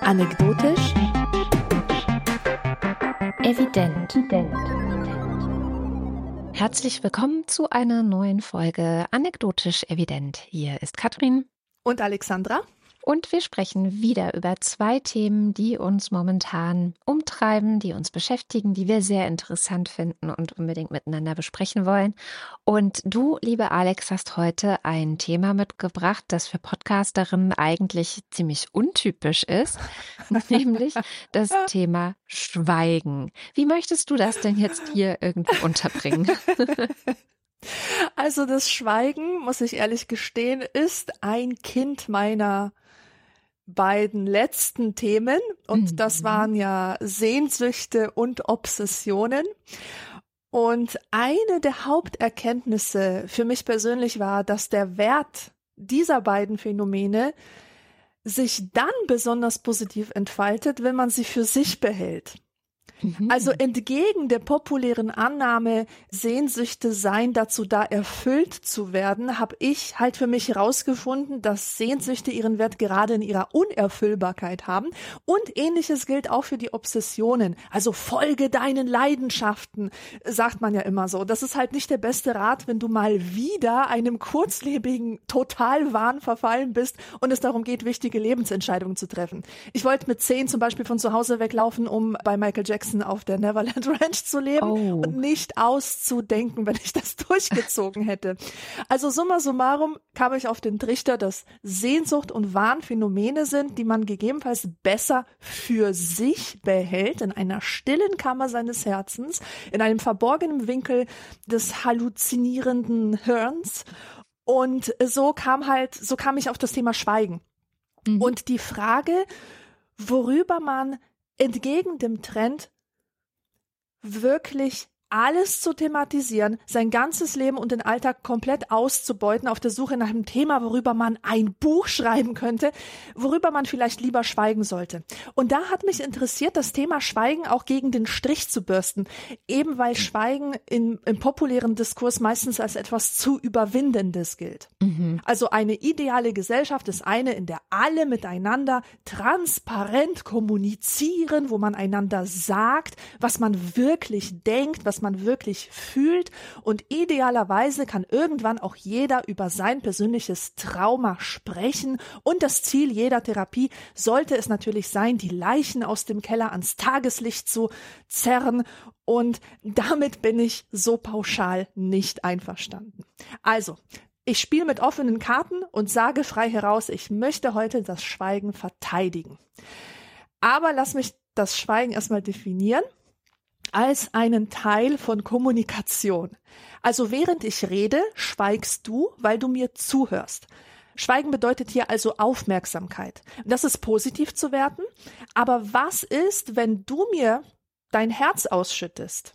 Anekdotisch. Evident. Herzlich willkommen zu einer neuen Folge Anekdotisch Evident. Hier ist Katrin. Und Alexandra. Und wir sprechen wieder über zwei Themen, die uns momentan umtreiben, die uns beschäftigen, die wir sehr interessant finden und unbedingt miteinander besprechen wollen. Und du, liebe Alex, hast heute ein Thema mitgebracht, das für Podcasterinnen eigentlich ziemlich untypisch ist, nämlich das Thema Schweigen. Wie möchtest du das denn jetzt hier irgendwo unterbringen? Also das Schweigen, muss ich ehrlich gestehen, ist ein Kind meiner beiden letzten Themen und mhm. das waren ja Sehnsüchte und Obsessionen. Und eine der Haupterkenntnisse für mich persönlich war, dass der Wert dieser beiden Phänomene sich dann besonders positiv entfaltet, wenn man sie für sich behält. Mhm. Also entgegen der populären Annahme, Sehnsüchte seien dazu da, erfüllt zu werden, habe ich halt für mich herausgefunden, dass Sehnsüchte ihren Wert gerade in ihrer Unerfüllbarkeit haben. Und ähnliches gilt auch für die Obsessionen. Also folge deinen Leidenschaften, sagt man ja immer so. Das ist halt nicht der beste Rat, wenn du mal wieder einem kurzlebigen Totalwahn verfallen bist und es darum geht, wichtige Lebensentscheidungen zu treffen. Ich wollte mit zehn zum Beispiel von zu Hause weglaufen, um bei Michael Jackson Jackson auf der Neverland Ranch zu leben oh. und nicht auszudenken, wenn ich das durchgezogen hätte. Also summa summarum kam ich auf den Trichter, dass Sehnsucht und Wahn Phänomene sind, die man gegebenenfalls besser für sich behält, in einer stillen Kammer seines Herzens, in einem verborgenen Winkel des halluzinierenden Hirns. Und so kam halt, so kam ich auf das Thema Schweigen. Mhm. Und die Frage, worüber man entgegen dem Trend wirklich alles zu thematisieren, sein ganzes Leben und den Alltag komplett auszubeuten auf der Suche nach einem Thema, worüber man ein Buch schreiben könnte, worüber man vielleicht lieber schweigen sollte. Und da hat mich interessiert, das Thema Schweigen auch gegen den Strich zu bürsten, eben weil Schweigen in, im populären Diskurs meistens als etwas zu Überwindendes gilt. Mhm. Also eine ideale Gesellschaft ist eine, in der alle miteinander transparent kommunizieren, wo man einander sagt, was man wirklich denkt, was was man wirklich fühlt und idealerweise kann irgendwann auch jeder über sein persönliches Trauma sprechen und das Ziel jeder Therapie sollte es natürlich sein, die Leichen aus dem Keller ans Tageslicht zu zerren und damit bin ich so pauschal nicht einverstanden. Also, ich spiele mit offenen Karten und sage frei heraus, ich möchte heute das Schweigen verteidigen. Aber lass mich das Schweigen erstmal definieren als einen Teil von Kommunikation. Also während ich rede, schweigst du, weil du mir zuhörst. Schweigen bedeutet hier also Aufmerksamkeit. Das ist positiv zu werten. Aber was ist, wenn du mir dein Herz ausschüttest?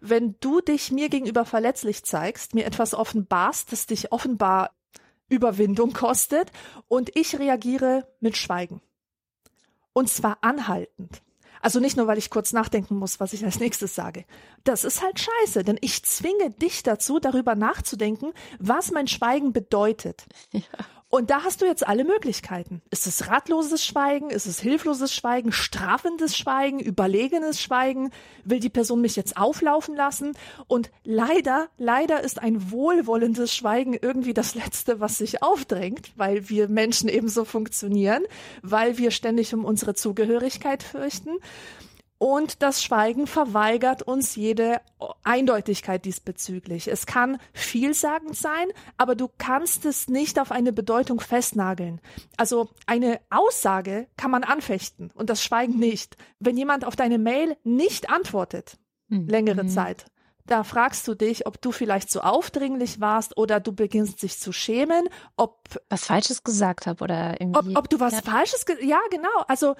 Wenn du dich mir gegenüber verletzlich zeigst, mir etwas offenbarst, das dich offenbar Überwindung kostet und ich reagiere mit Schweigen. Und zwar anhaltend. Also nicht nur, weil ich kurz nachdenken muss, was ich als nächstes sage. Das ist halt scheiße, denn ich zwinge dich dazu, darüber nachzudenken, was mein Schweigen bedeutet. Ja. Und da hast du jetzt alle Möglichkeiten. Ist es ratloses Schweigen? Ist es hilfloses Schweigen? Strafendes Schweigen? Überlegenes Schweigen? Will die Person mich jetzt auflaufen lassen? Und leider, leider ist ein wohlwollendes Schweigen irgendwie das Letzte, was sich aufdrängt, weil wir Menschen ebenso funktionieren, weil wir ständig um unsere Zugehörigkeit fürchten. Und das Schweigen verweigert uns jede Eindeutigkeit diesbezüglich. Es kann vielsagend sein, aber du kannst es nicht auf eine Bedeutung festnageln. Also eine Aussage kann man anfechten und das Schweigen nicht. Wenn jemand auf deine Mail nicht antwortet, mhm. längere Zeit, da fragst du dich, ob du vielleicht zu aufdringlich warst oder du beginnst dich zu schämen, ob was Falsches gesagt habe oder irgendwie. Ob, ob du was ja. Falsches, ja genau. Also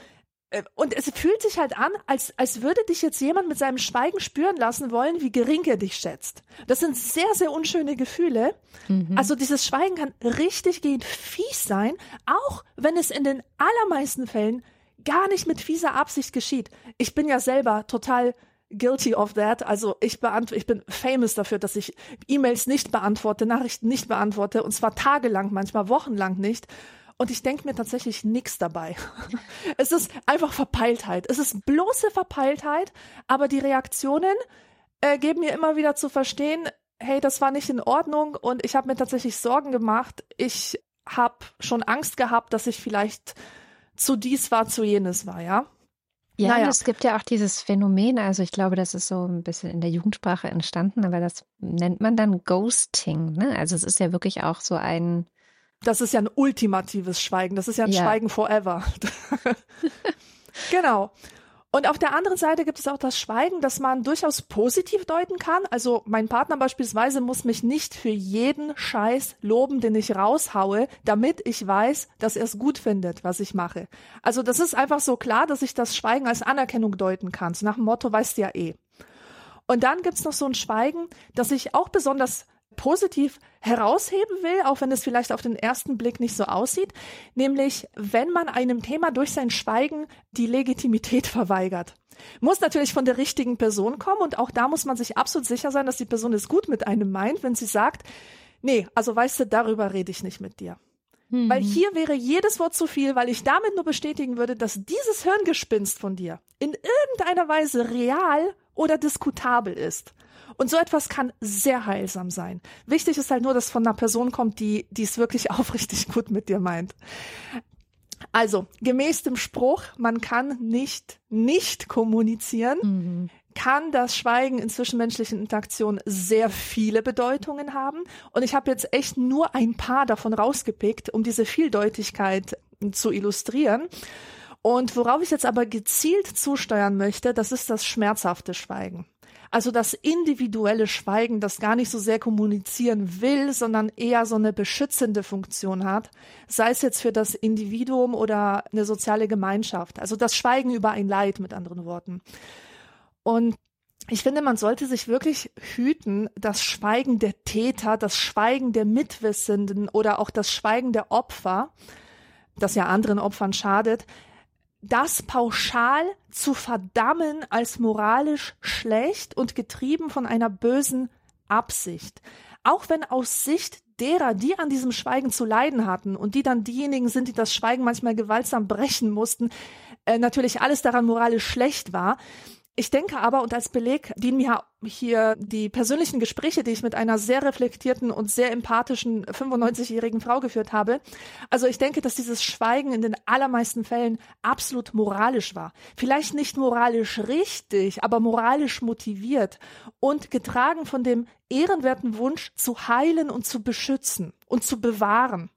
und es fühlt sich halt an, als, als würde dich jetzt jemand mit seinem Schweigen spüren lassen wollen, wie gering er dich schätzt. Das sind sehr, sehr unschöne Gefühle. Mhm. Also dieses Schweigen kann richtig gehend fies sein, auch wenn es in den allermeisten Fällen gar nicht mit fieser Absicht geschieht. Ich bin ja selber total guilty of that. Also ich beantworte, ich bin famous dafür, dass ich E-Mails nicht beantworte, Nachrichten nicht beantworte und zwar tagelang, manchmal wochenlang nicht. Und ich denke mir tatsächlich nichts dabei. es ist einfach Verpeiltheit. Es ist bloße Verpeiltheit, aber die Reaktionen äh, geben mir immer wieder zu verstehen, hey, das war nicht in Ordnung und ich habe mir tatsächlich Sorgen gemacht. Ich habe schon Angst gehabt, dass ich vielleicht zu dies war, zu jenes war, ja. Ja, naja. es gibt ja auch dieses Phänomen, also ich glaube, das ist so ein bisschen in der Jugendsprache entstanden, aber das nennt man dann Ghosting. Ne? Also es ist ja wirklich auch so ein. Das ist ja ein ultimatives Schweigen, das ist ja ein ja. Schweigen forever. genau. Und auf der anderen Seite gibt es auch das Schweigen, das man durchaus positiv deuten kann. Also mein Partner beispielsweise muss mich nicht für jeden Scheiß loben, den ich raushaue, damit ich weiß, dass er es gut findet, was ich mache. Also das ist einfach so klar, dass ich das Schweigen als Anerkennung deuten kann. So nach dem Motto, weißt du ja eh. Und dann gibt's noch so ein Schweigen, das ich auch besonders positiv herausheben will, auch wenn es vielleicht auf den ersten Blick nicht so aussieht, nämlich wenn man einem Thema durch sein Schweigen die Legitimität verweigert. Muss natürlich von der richtigen Person kommen und auch da muss man sich absolut sicher sein, dass die Person es gut mit einem meint, wenn sie sagt, nee, also weißt du, darüber rede ich nicht mit dir. Mhm. Weil hier wäre jedes Wort zu viel, weil ich damit nur bestätigen würde, dass dieses Hirngespinst von dir in irgendeiner Weise real oder diskutabel ist. Und so etwas kann sehr heilsam sein. Wichtig ist halt nur, dass von einer Person kommt, die, die es wirklich aufrichtig gut mit dir meint. Also, gemäß dem Spruch, man kann nicht nicht kommunizieren, mhm. kann das Schweigen in zwischenmenschlichen Interaktionen sehr viele Bedeutungen haben. Und ich habe jetzt echt nur ein paar davon rausgepickt, um diese Vieldeutigkeit zu illustrieren. Und worauf ich jetzt aber gezielt zusteuern möchte, das ist das schmerzhafte Schweigen. Also das individuelle Schweigen, das gar nicht so sehr kommunizieren will, sondern eher so eine beschützende Funktion hat, sei es jetzt für das Individuum oder eine soziale Gemeinschaft. Also das Schweigen über ein Leid, mit anderen Worten. Und ich finde, man sollte sich wirklich hüten, das Schweigen der Täter, das Schweigen der Mitwissenden oder auch das Schweigen der Opfer, das ja anderen Opfern schadet, das pauschal zu verdammen als moralisch schlecht und getrieben von einer bösen Absicht. Auch wenn aus Sicht derer, die an diesem Schweigen zu leiden hatten und die dann diejenigen sind, die das Schweigen manchmal gewaltsam brechen mussten, äh, natürlich alles daran moralisch schlecht war, ich denke aber, und als Beleg dienen mir hier die persönlichen Gespräche, die ich mit einer sehr reflektierten und sehr empathischen 95-jährigen Frau geführt habe. Also ich denke, dass dieses Schweigen in den allermeisten Fällen absolut moralisch war. Vielleicht nicht moralisch richtig, aber moralisch motiviert und getragen von dem ehrenwerten Wunsch zu heilen und zu beschützen und zu bewahren.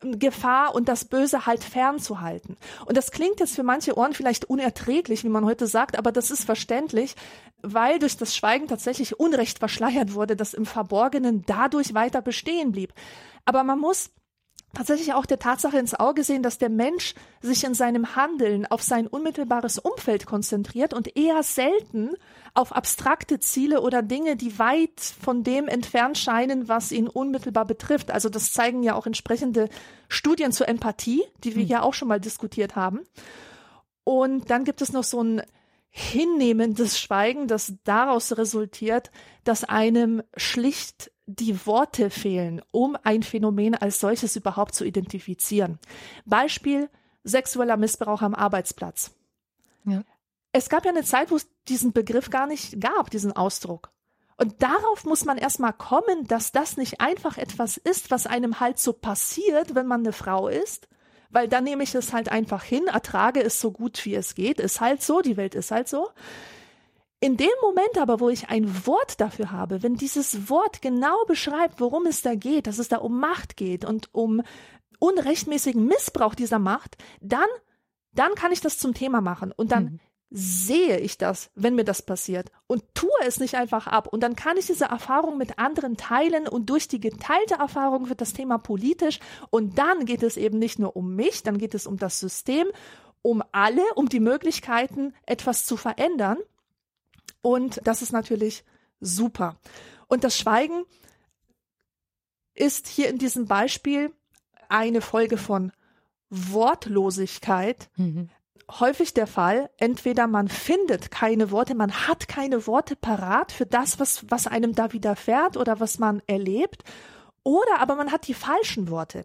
Gefahr und das Böse halt fernzuhalten. Und das klingt jetzt für manche Ohren vielleicht unerträglich, wie man heute sagt, aber das ist verständlich, weil durch das Schweigen tatsächlich Unrecht verschleiert wurde, das im Verborgenen dadurch weiter bestehen blieb. Aber man muss tatsächlich auch der Tatsache ins Auge sehen, dass der Mensch sich in seinem Handeln auf sein unmittelbares Umfeld konzentriert und eher selten auf abstrakte Ziele oder Dinge, die weit von dem entfernt scheinen, was ihn unmittelbar betrifft. Also das zeigen ja auch entsprechende Studien zur Empathie, die wir mhm. ja auch schon mal diskutiert haben. Und dann gibt es noch so ein hinnehmendes Schweigen, das daraus resultiert, dass einem schlicht die Worte fehlen, um ein Phänomen als solches überhaupt zu identifizieren. Beispiel sexueller Missbrauch am Arbeitsplatz. Ja. Es gab ja eine Zeit, wo es diesen Begriff gar nicht gab, diesen Ausdruck. Und darauf muss man erstmal kommen, dass das nicht einfach etwas ist, was einem halt so passiert, wenn man eine Frau ist, weil dann nehme ich es halt einfach hin, ertrage es so gut wie es geht, ist halt so, die Welt ist halt so. In dem Moment aber, wo ich ein Wort dafür habe, wenn dieses Wort genau beschreibt, worum es da geht, dass es da um Macht geht und um unrechtmäßigen Missbrauch dieser Macht, dann, dann kann ich das zum Thema machen und dann mhm. Sehe ich das, wenn mir das passiert und tue es nicht einfach ab und dann kann ich diese Erfahrung mit anderen teilen und durch die geteilte Erfahrung wird das Thema politisch und dann geht es eben nicht nur um mich, dann geht es um das System, um alle, um die Möglichkeiten, etwas zu verändern. Und das ist natürlich super. Und das Schweigen ist hier in diesem Beispiel eine Folge von Wortlosigkeit. Mhm. Häufig der Fall, entweder man findet keine Worte, man hat keine Worte parat für das, was, was einem da widerfährt oder was man erlebt, oder aber man hat die falschen Worte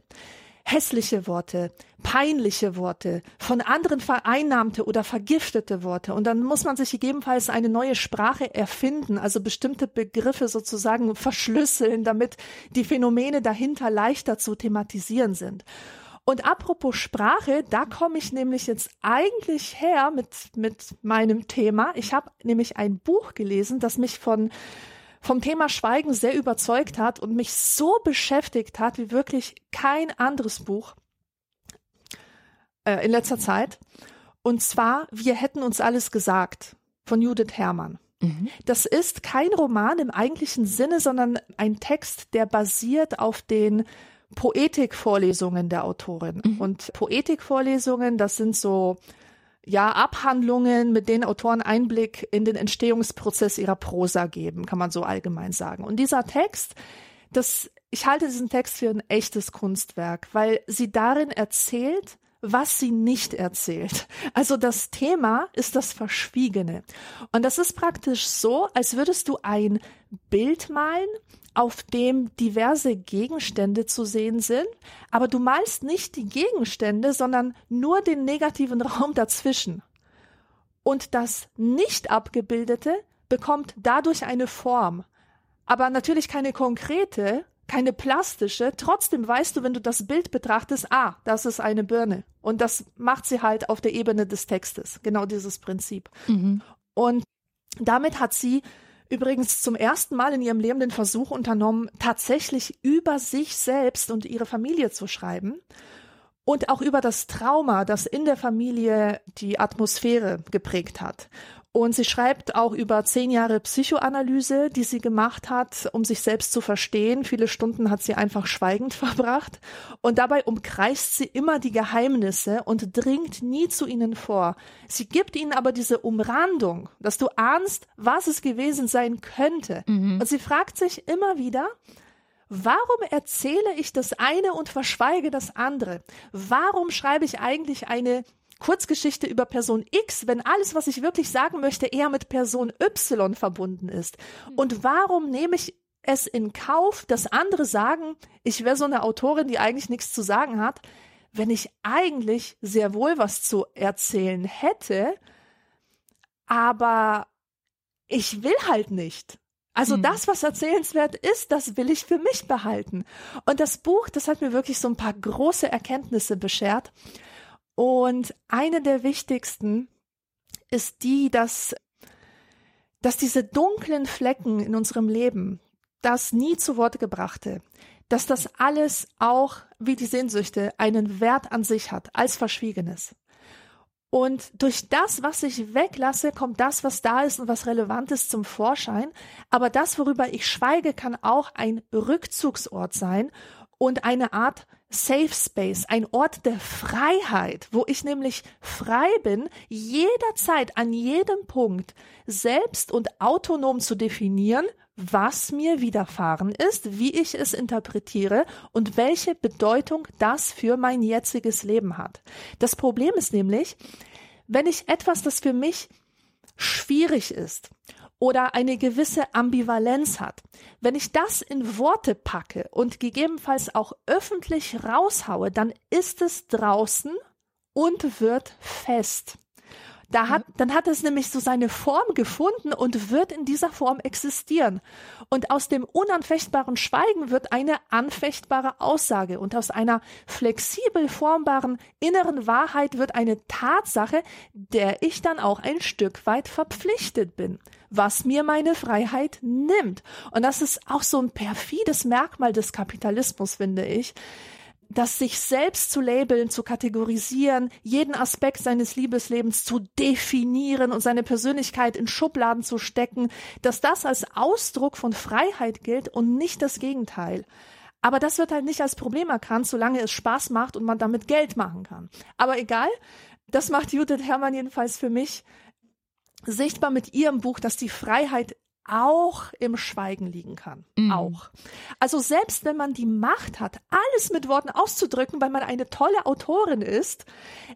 hässliche Worte, peinliche Worte, von anderen vereinnahmte oder vergiftete Worte. Und dann muss man sich gegebenenfalls eine neue Sprache erfinden, also bestimmte Begriffe sozusagen verschlüsseln, damit die Phänomene dahinter leichter zu thematisieren sind. Und apropos Sprache, da komme ich nämlich jetzt eigentlich her mit, mit meinem Thema. Ich habe nämlich ein Buch gelesen, das mich von vom Thema Schweigen sehr überzeugt hat und mich so beschäftigt hat wie wirklich kein anderes Buch äh, in letzter Zeit. Und zwar Wir hätten uns alles gesagt von Judith Herrmann. Mhm. Das ist kein Roman im eigentlichen Sinne, sondern ein Text, der basiert auf den Poetikvorlesungen der Autorin. Mhm. Und Poetikvorlesungen, das sind so ja, Abhandlungen, mit denen Autoren Einblick in den Entstehungsprozess ihrer Prosa geben, kann man so allgemein sagen. Und dieser Text, das, ich halte diesen Text für ein echtes Kunstwerk, weil sie darin erzählt, was sie nicht erzählt. Also das Thema ist das Verschwiegene. Und das ist praktisch so, als würdest du ein Bild malen auf dem diverse Gegenstände zu sehen sind, aber du malst nicht die Gegenstände, sondern nur den negativen Raum dazwischen. Und das nicht abgebildete bekommt dadurch eine Form, aber natürlich keine konkrete, keine plastische. Trotzdem weißt du, wenn du das Bild betrachtest, ah, das ist eine Birne. Und das macht sie halt auf der Ebene des Textes. Genau dieses Prinzip. Mhm. Und damit hat sie übrigens zum ersten Mal in ihrem Leben den Versuch unternommen, tatsächlich über sich selbst und ihre Familie zu schreiben und auch über das Trauma, das in der Familie die Atmosphäre geprägt hat. Und sie schreibt auch über zehn Jahre Psychoanalyse, die sie gemacht hat, um sich selbst zu verstehen. Viele Stunden hat sie einfach schweigend verbracht. Und dabei umkreist sie immer die Geheimnisse und dringt nie zu ihnen vor. Sie gibt ihnen aber diese Umrandung, dass du ahnst, was es gewesen sein könnte. Mhm. Und sie fragt sich immer wieder, Warum erzähle ich das eine und verschweige das andere? Warum schreibe ich eigentlich eine Kurzgeschichte über Person X, wenn alles, was ich wirklich sagen möchte, eher mit Person Y verbunden ist? Und warum nehme ich es in Kauf, dass andere sagen, ich wäre so eine Autorin, die eigentlich nichts zu sagen hat, wenn ich eigentlich sehr wohl was zu erzählen hätte, aber ich will halt nicht. Also mhm. das, was erzählenswert ist, das will ich für mich behalten. Und das Buch, das hat mir wirklich so ein paar große Erkenntnisse beschert. Und eine der wichtigsten ist die, dass, dass diese dunklen Flecken in unserem Leben, das nie zu Wort gebrachte, dass das alles auch, wie die Sehnsüchte, einen Wert an sich hat, als Verschwiegenes. Und durch das, was ich weglasse, kommt das, was da ist und was relevant ist, zum Vorschein. Aber das, worüber ich schweige, kann auch ein Rückzugsort sein und eine Art Safe Space, ein Ort der Freiheit, wo ich nämlich frei bin, jederzeit an jedem Punkt selbst und autonom zu definieren, was mir widerfahren ist, wie ich es interpretiere und welche Bedeutung das für mein jetziges Leben hat. Das Problem ist nämlich, wenn ich etwas, das für mich schwierig ist oder eine gewisse Ambivalenz hat. Wenn ich das in Worte packe und gegebenenfalls auch öffentlich raushaue, dann ist es draußen und wird fest. Da hat, dann hat es nämlich so seine Form gefunden und wird in dieser Form existieren. Und aus dem unanfechtbaren Schweigen wird eine anfechtbare Aussage. Und aus einer flexibel formbaren inneren Wahrheit wird eine Tatsache, der ich dann auch ein Stück weit verpflichtet bin, was mir meine Freiheit nimmt. Und das ist auch so ein perfides Merkmal des Kapitalismus, finde ich das sich selbst zu labeln, zu kategorisieren, jeden Aspekt seines Liebeslebens zu definieren und seine Persönlichkeit in Schubladen zu stecken, dass das als Ausdruck von Freiheit gilt und nicht das Gegenteil. Aber das wird halt nicht als Problem erkannt, solange es Spaß macht und man damit Geld machen kann. Aber egal, das macht Judith Herrmann jedenfalls für mich sichtbar mit ihrem Buch, dass die Freiheit auch im Schweigen liegen kann. Mhm. Auch. Also selbst wenn man die Macht hat, alles mit Worten auszudrücken, weil man eine tolle Autorin ist,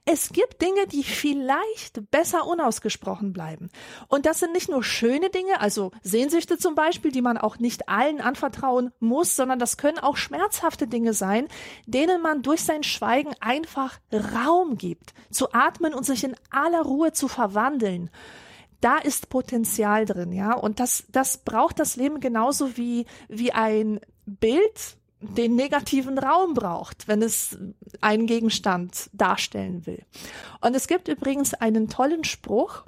es gibt Dinge, die vielleicht besser unausgesprochen bleiben. Und das sind nicht nur schöne Dinge, also Sehnsüchte zum Beispiel, die man auch nicht allen anvertrauen muss, sondern das können auch schmerzhafte Dinge sein, denen man durch sein Schweigen einfach Raum gibt, zu atmen und sich in aller Ruhe zu verwandeln da ist Potenzial drin, ja. Und das, das braucht das Leben genauso wie, wie ein Bild den negativen Raum braucht, wenn es einen Gegenstand darstellen will. Und es gibt übrigens einen tollen Spruch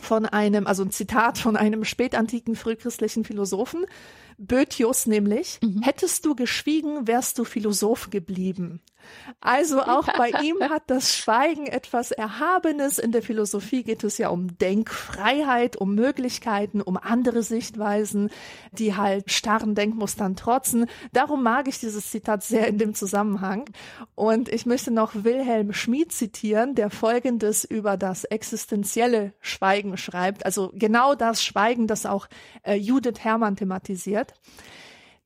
von einem, also ein Zitat von einem spätantiken frühchristlichen Philosophen, Bötius nämlich, mhm. hättest du geschwiegen, wärst du Philosoph geblieben. Also auch bei ihm hat das Schweigen etwas Erhabenes. In der Philosophie geht es ja um Denkfreiheit, um Möglichkeiten, um andere Sichtweisen, die halt starren Denkmustern trotzen. Darum mag ich dieses Zitat sehr in dem Zusammenhang. Und ich möchte noch Wilhelm Schmid zitieren, der Folgendes über das existenzielle Schweigen schreibt. Also genau das Schweigen, das auch äh, Judith Herrmann thematisiert.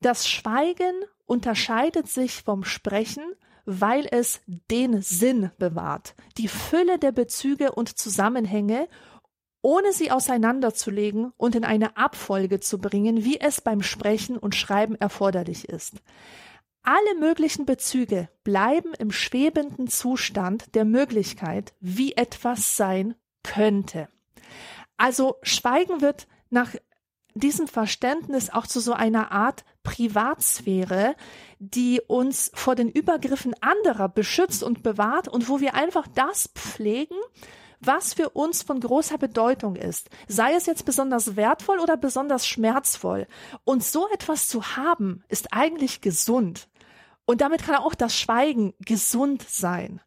Das Schweigen unterscheidet sich vom Sprechen, weil es den Sinn bewahrt, die Fülle der Bezüge und Zusammenhänge, ohne sie auseinanderzulegen und in eine Abfolge zu bringen, wie es beim Sprechen und Schreiben erforderlich ist. Alle möglichen Bezüge bleiben im schwebenden Zustand der Möglichkeit, wie etwas sein könnte. Also Schweigen wird nach diesem Verständnis auch zu so einer Art Privatsphäre, die uns vor den Übergriffen anderer beschützt und bewahrt und wo wir einfach das pflegen, was für uns von großer Bedeutung ist, sei es jetzt besonders wertvoll oder besonders schmerzvoll. Und so etwas zu haben, ist eigentlich gesund. Und damit kann auch das Schweigen gesund sein.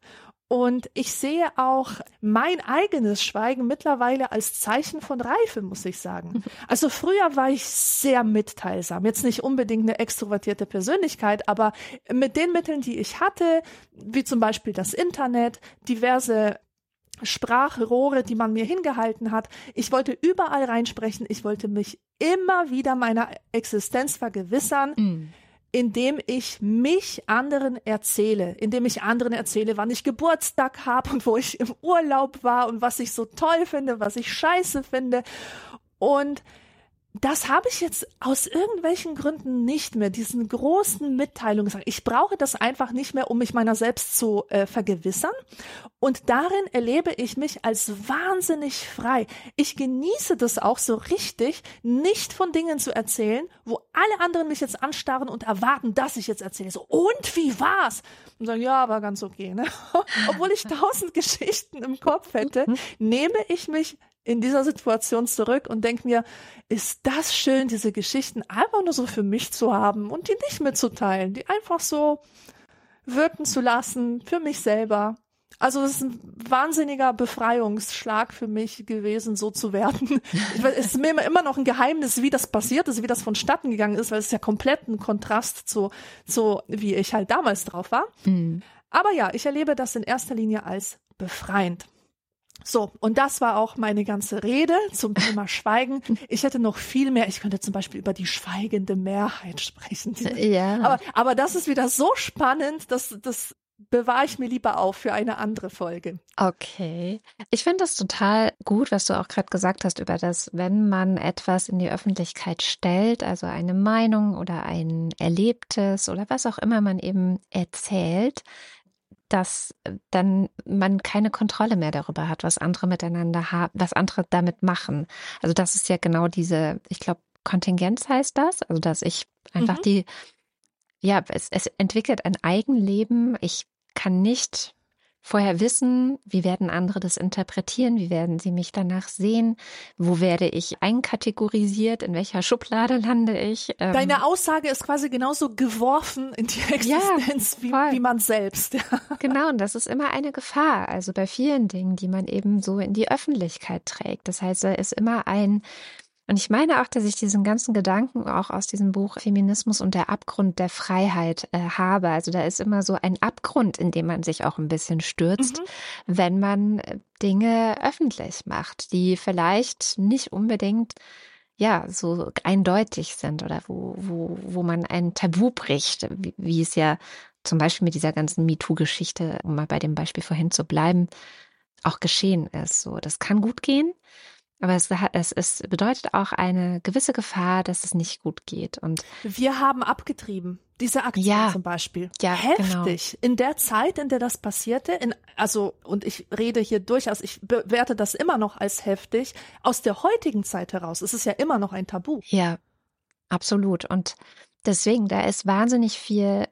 Und ich sehe auch mein eigenes Schweigen mittlerweile als Zeichen von Reife, muss ich sagen. Also früher war ich sehr mitteilsam. Jetzt nicht unbedingt eine extrovertierte Persönlichkeit, aber mit den Mitteln, die ich hatte, wie zum Beispiel das Internet, diverse Sprachrohre, die man mir hingehalten hat. Ich wollte überall reinsprechen. Ich wollte mich immer wieder meiner Existenz vergewissern. Mm indem ich mich anderen erzähle, indem ich anderen erzähle, wann ich Geburtstag habe und wo ich im Urlaub war und was ich so toll finde, was ich scheiße finde. Und das habe ich jetzt aus irgendwelchen Gründen nicht mehr, diesen großen Mitteilungen. Ich brauche das einfach nicht mehr, um mich meiner selbst zu äh, vergewissern. Und darin erlebe ich mich als wahnsinnig frei. Ich genieße das auch so richtig, nicht von Dingen zu erzählen, wo alle anderen mich jetzt anstarren und erwarten, dass ich jetzt erzähle. So, und wie war's? Und sagen, ja, war ganz okay. Ne? Obwohl ich tausend Geschichten im Kopf hätte, nehme ich mich in dieser Situation zurück und denke mir, ist das schön, diese Geschichten einfach nur so für mich zu haben und die nicht mitzuteilen, die einfach so wirken zu lassen für mich selber. Also es ist ein wahnsinniger Befreiungsschlag für mich gewesen, so zu werden. es ist mir immer noch ein Geheimnis, wie das passiert ist, wie das vonstatten gegangen ist, weil es ist ja komplett ein Kontrast zu, zu wie ich halt damals drauf war. Mhm. Aber ja, ich erlebe das in erster Linie als befreiend. So, und das war auch meine ganze Rede zum Thema Schweigen. Ich hätte noch viel mehr. Ich könnte zum Beispiel über die schweigende Mehrheit sprechen. Ja. Aber, aber das ist wieder so spannend, dass das bewahre ich mir lieber auf für eine andere Folge. Okay. Ich finde das total gut, was du auch gerade gesagt hast über das, wenn man etwas in die Öffentlichkeit stellt, also eine Meinung oder ein Erlebtes oder was auch immer man eben erzählt, dass äh, dann man keine Kontrolle mehr darüber hat, was andere miteinander haben, was andere damit machen. Also das ist ja genau diese, ich glaube, Kontingenz heißt das, also dass ich einfach mhm. die, ja, es, es entwickelt ein Eigenleben. Ich kann nicht vorher wissen, wie werden andere das interpretieren, wie werden sie mich danach sehen, wo werde ich einkategorisiert, in welcher Schublade lande ich. Ähm Deine Aussage ist quasi genauso geworfen in die Existenz ja, wie, wie man selbst. genau, und das ist immer eine Gefahr, also bei vielen Dingen, die man eben so in die Öffentlichkeit trägt. Das heißt, da ist immer ein und ich meine auch, dass ich diesen ganzen Gedanken auch aus diesem Buch Feminismus und der Abgrund der Freiheit äh, habe. Also da ist immer so ein Abgrund, in dem man sich auch ein bisschen stürzt, mhm. wenn man äh, Dinge öffentlich macht, die vielleicht nicht unbedingt ja, so eindeutig sind oder wo, wo, wo man ein Tabu bricht, wie, wie es ja zum Beispiel mit dieser ganzen MeToo-Geschichte, um mal bei dem Beispiel vorhin zu bleiben, auch geschehen ist. So, das kann gut gehen, aber es, es, es bedeutet auch eine gewisse Gefahr, dass es nicht gut geht. Und wir haben abgetrieben. Diese Aktion Ja. zum Beispiel. Ja, genau. Heftig. In der Zeit, in der das passierte, in, also, und ich rede hier durchaus, ich bewerte das immer noch als heftig. Aus der heutigen Zeit heraus ist es ja immer noch ein Tabu. ja, absolut. Und deswegen, da ist wahnsinnig viel,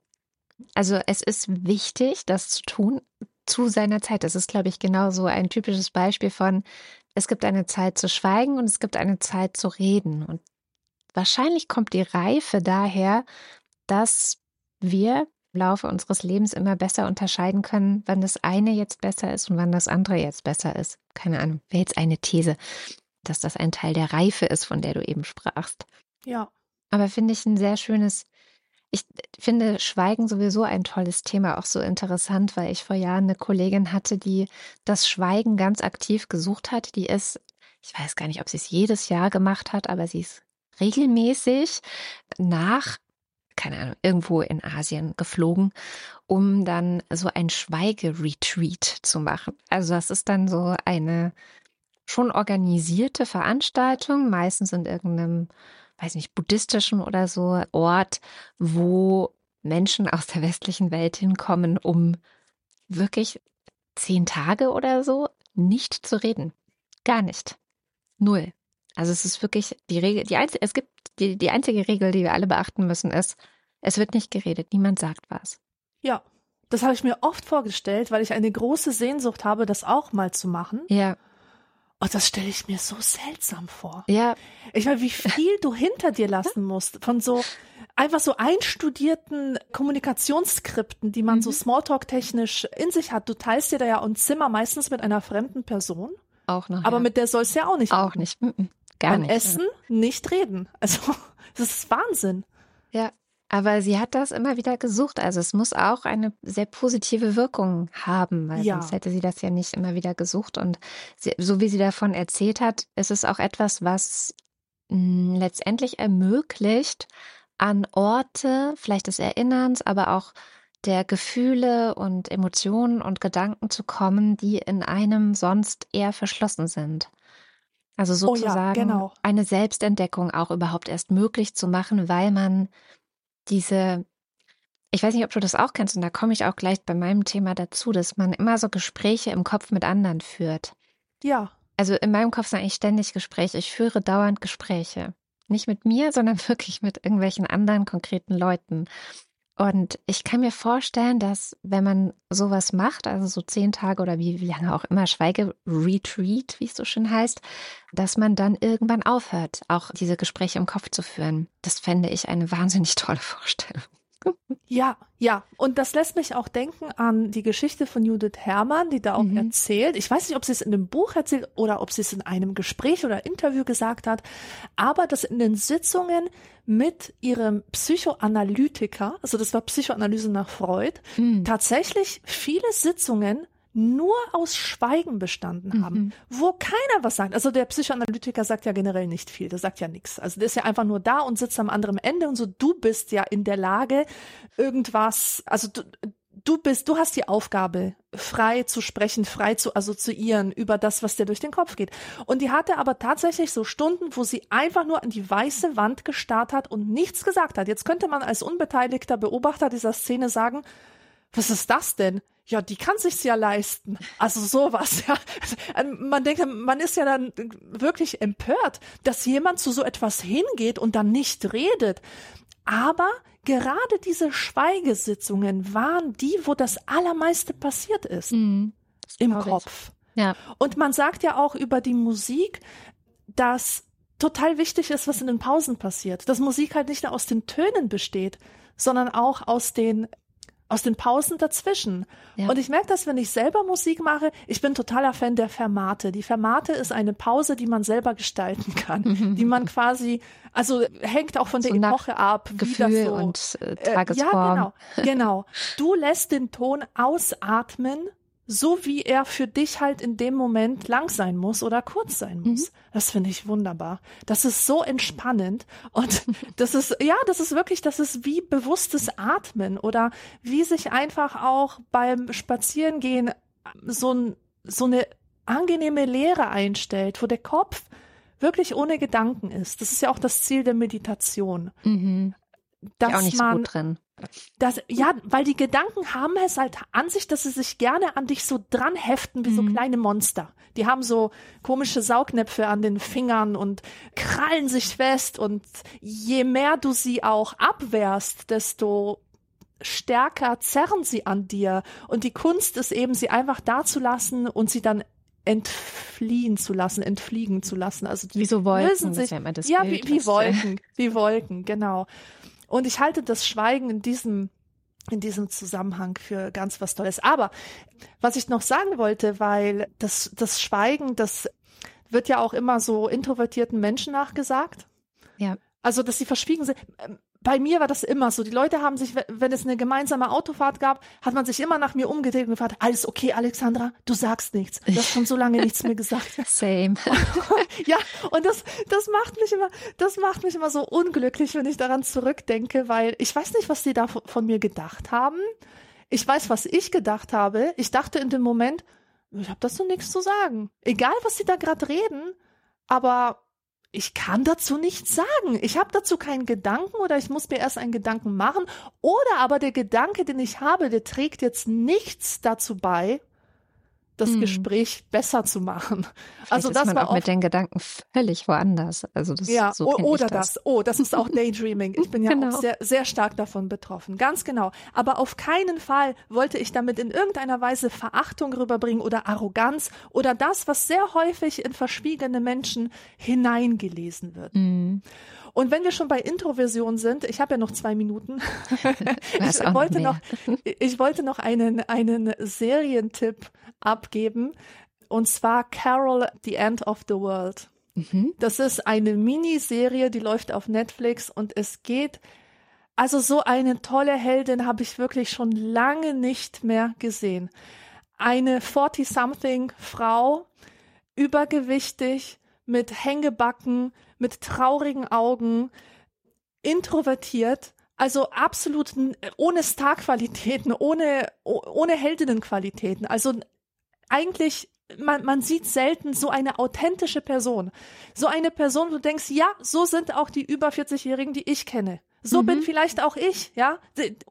also es ist wichtig, das zu tun zu seiner Zeit. Das ist, glaube ich, genau so ein typisches Beispiel von, es gibt eine Zeit zu schweigen und es gibt eine Zeit zu reden. Und wahrscheinlich kommt die Reife daher, dass wir im Laufe unseres Lebens immer besser unterscheiden können, wann das eine jetzt besser ist und wann das andere jetzt besser ist. Keine Ahnung, wäre jetzt eine These, dass das ein Teil der Reife ist, von der du eben sprachst. Ja. Aber finde ich ein sehr schönes, ich finde Schweigen sowieso ein tolles Thema, auch so interessant, weil ich vor Jahren eine Kollegin hatte, die das Schweigen ganz aktiv gesucht hat. Die ist, ich weiß gar nicht, ob sie es jedes Jahr gemacht hat, aber sie ist regelmäßig nach, keine Ahnung, irgendwo in Asien geflogen, um dann so ein Schweigeretreat zu machen. Also das ist dann so eine schon organisierte Veranstaltung, meistens in irgendeinem weiß nicht, buddhistischen oder so Ort, wo Menschen aus der westlichen Welt hinkommen, um wirklich zehn Tage oder so nicht zu reden. Gar nicht. Null. Also es ist wirklich die Regel, die einzige, es gibt die, die einzige Regel, die wir alle beachten müssen, ist, es wird nicht geredet, niemand sagt was. Ja. Das habe ich mir oft vorgestellt, weil ich eine große Sehnsucht habe, das auch mal zu machen. Ja, Oh, das stelle ich mir so seltsam vor. ja, Ich meine, wie viel du hinter dir lassen musst von so einfach so einstudierten Kommunikationsskripten, die man so Mhm. Smalltalk-technisch in sich hat. Du teilst dir da ja ein Zimmer meistens mit einer fremden Person, auch noch. aber ja. mit der soll's ja auch nicht. auch nicht. Mhm. Gar Beim nicht. Essen nicht reden. Also, das ist Wahnsinn. Ja, aber sie hat das immer wieder gesucht. Also es muss auch eine sehr positive Wirkung haben, weil Ja. sonst hätte sie das ja nicht immer wieder gesucht. Und sie, so wie sie davon erzählt hat, ist es auch etwas, was mh, letztendlich ermöglicht, an Orte, vielleicht des Erinnerns, aber auch der Gefühle und Emotionen und Gedanken zu kommen, die in einem sonst eher verschlossen sind. Also Oh ja, sozusagen genau. eine Selbstentdeckung auch überhaupt erst möglich zu machen, weil man diese, ich weiß nicht, ob du das auch kennst, und da komme ich auch gleich bei meinem Thema dazu, dass man immer so Gespräche im Kopf mit anderen führt. Ja, Also in meinem Kopf sind eigentlich ständig Gespräche. Ich führe dauernd Gespräche. Nicht mit mir, sondern wirklich mit irgendwelchen anderen konkreten Leuten. Und ich kann mir vorstellen, dass wenn man sowas macht, also so zehn Tage oder wie, wie lange auch immer, Schweige-Retreat, wie es so schön heißt, dass man dann irgendwann aufhört, auch diese Gespräche im Kopf zu führen. Das fände ich eine wahnsinnig tolle Vorstellung. ja, ja. Und das lässt mich auch denken an die Geschichte von Judith Herrmann, die da auch Mhm. erzählt. Ich weiß nicht, ob sie es in einem Buch erzählt oder ob sie es in einem Gespräch oder Interview gesagt hat, aber dass in den Sitzungen mit ihrem Psychoanalytiker, also das war Psychoanalyse nach Freud, Mhm. tatsächlich viele Sitzungen nur aus Schweigen bestanden haben, Mhm. wo keiner was sagt. Also der Psychoanalytiker sagt ja generell nicht viel, der sagt ja nichts. Also der ist ja einfach nur da und sitzt am anderen Ende und so, du bist ja in der Lage, irgendwas, also du, du bist, du hast die Aufgabe, frei zu sprechen, frei zu assoziieren über das, was dir durch den Kopf geht. Und die hatte aber tatsächlich so Stunden, wo sie einfach nur an die weiße Wand gestarrt hat und nichts gesagt hat. Jetzt könnte man als unbeteiligter Beobachter dieser Szene sagen, was ist das denn? Ja, die kann sich's ja leisten. Also sowas, ja. Man denkt, man ist ja dann wirklich empört, dass jemand zu so etwas hingeht und dann nicht redet. Aber gerade diese Schweigesitzungen waren die, wo das Allermeiste passiert ist. Mhm. Im ich. Kopf. Ja. Und man sagt ja auch über die Musik, dass total wichtig ist, was in den Pausen passiert. Dass Musik halt nicht nur aus den Tönen besteht, sondern auch aus den aus den Pausen dazwischen. Ja. Und ich merke das, wenn ich selber Musik mache. Ich bin totaler Fan der Fermate. Die Fermate ist eine Pause, die man selber gestalten kann, die man quasi, also hängt auch von der So nach Epoche ab, wie Gefühl das so und äh, äh, Tagesform. Ja, genau, genau. Du lässt den Ton ausatmen, so wie er für dich halt in dem Moment lang sein muss oder kurz sein muss. Mhm. Das finde ich wunderbar. Das ist so entspannend und das ist, ja, das ist wirklich, das ist wie bewusstes Atmen oder wie sich einfach auch beim Spazierengehen so, ein, so eine angenehme Leere einstellt, wo der Kopf wirklich ohne Gedanken ist. Das ist ja auch das Ziel der Meditation. Mhm. Dass auch nicht man, so gut drin. Das, ja, weil die Gedanken haben es halt an sich, dass sie sich gerne an dich so dran heften wie mhm. so kleine Monster. Die haben so komische Saugnäpfe an den Fingern und krallen sich fest und je mehr du sie auch abwehrst, desto stärker zerren sie an dir. Und die Kunst ist eben, sie einfach da zu lassen und sie dann entfliehen zu lassen, entfliegen zu lassen. Also wie so Wolken, sich, ja, ja wie, wie Wolken, wie Wolken, genau. Und ich halte das Schweigen in diesem in diesem Zusammenhang für ganz was Tolles. Aber was ich noch sagen wollte, weil das, das Schweigen, das wird ja auch immer so introvertierten Menschen nachgesagt. Ja. Also, dass sie verschwiegen sind bei mir war das immer so. Die Leute haben sich, wenn es eine gemeinsame Autofahrt gab, hat man sich immer nach mir umgedreht und gefragt, alles okay, Alexandra, du sagst nichts. Du hast schon so lange nichts mehr gesagt. Same. ja, und das, das macht mich immer, das macht mich immer so unglücklich, wenn ich daran zurückdenke, weil ich weiß nicht, was die da von mir gedacht haben. Ich weiß, was ich gedacht habe. Ich dachte in dem Moment, ich habe dazu nichts zu sagen. Egal, was sie da gerade reden, aber ich kann dazu nichts sagen. Ich habe dazu keinen Gedanken oder ich muss mir erst einen Gedanken machen. Oder aber der Gedanke, den ich habe, der trägt jetzt nichts dazu bei, das hm. Gespräch besser zu machen. Vielleicht also das ist man war auch mit den Gedanken völlig woanders. Also das ja so oder das. das. Oh, das ist auch Daydreaming. Ich bin ja genau. auch sehr sehr stark davon betroffen. Ganz genau. Aber auf keinen Fall wollte ich damit in irgendeiner Weise Verachtung rüberbringen oder Arroganz oder das, was sehr häufig in verschwiegene Menschen hineingelesen wird. Mhm. Und wenn wir schon bei Introversion sind, ich habe ja noch zwei Minuten. ich wollte noch, ich wollte noch einen, einen Serientipp abgeben. Und zwar Carol, The End of the World. Mhm. Das ist eine Miniserie, die läuft auf Netflix und es geht, also so eine tolle Heldin habe ich wirklich schon lange nicht mehr gesehen. Eine 40-something Frau, übergewichtig, mit Hängebacken, mit traurigen Augen, introvertiert, also absolut ohne Starqualitäten, ohne, ohne Heldinnenqualitäten. Also eigentlich, man, man sieht selten so eine authentische Person. So eine Person, wo du denkst, ja, so sind auch die über 40-Jährigen, die ich kenne. So mhm. bin vielleicht auch ich, ja.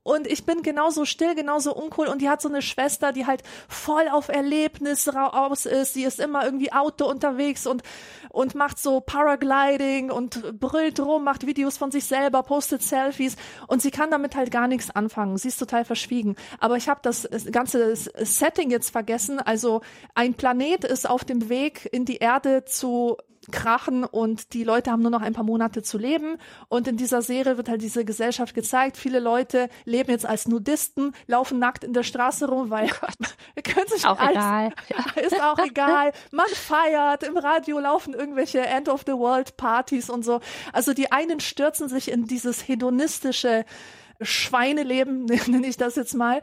Und ich bin genauso still, genauso uncool. Und die hat so eine Schwester, die halt voll auf Erlebnis raus ist. Die ist immer irgendwie Auto unterwegs und, und macht so Paragliding und brüllt rum, macht Videos von sich selber, postet Selfies. Und sie kann damit halt gar nichts anfangen. Sie ist total verschwiegen. Aber ich habe das ganze Setting jetzt vergessen. Also ein Planet ist auf dem Weg in die Erde zu krachen und die Leute haben nur noch ein paar Monate zu leben. Und in dieser Serie wird halt diese Gesellschaft gezeigt. Viele Leute leben jetzt als Nudisten, laufen nackt in der Straße rum, weil oh können sich auch alles, egal. ist auch egal. Man feiert, im Radio laufen irgendwelche End of the World Partys und so. Also die einen stürzen sich in dieses hedonistische Schweineleben, nenne ich das jetzt mal.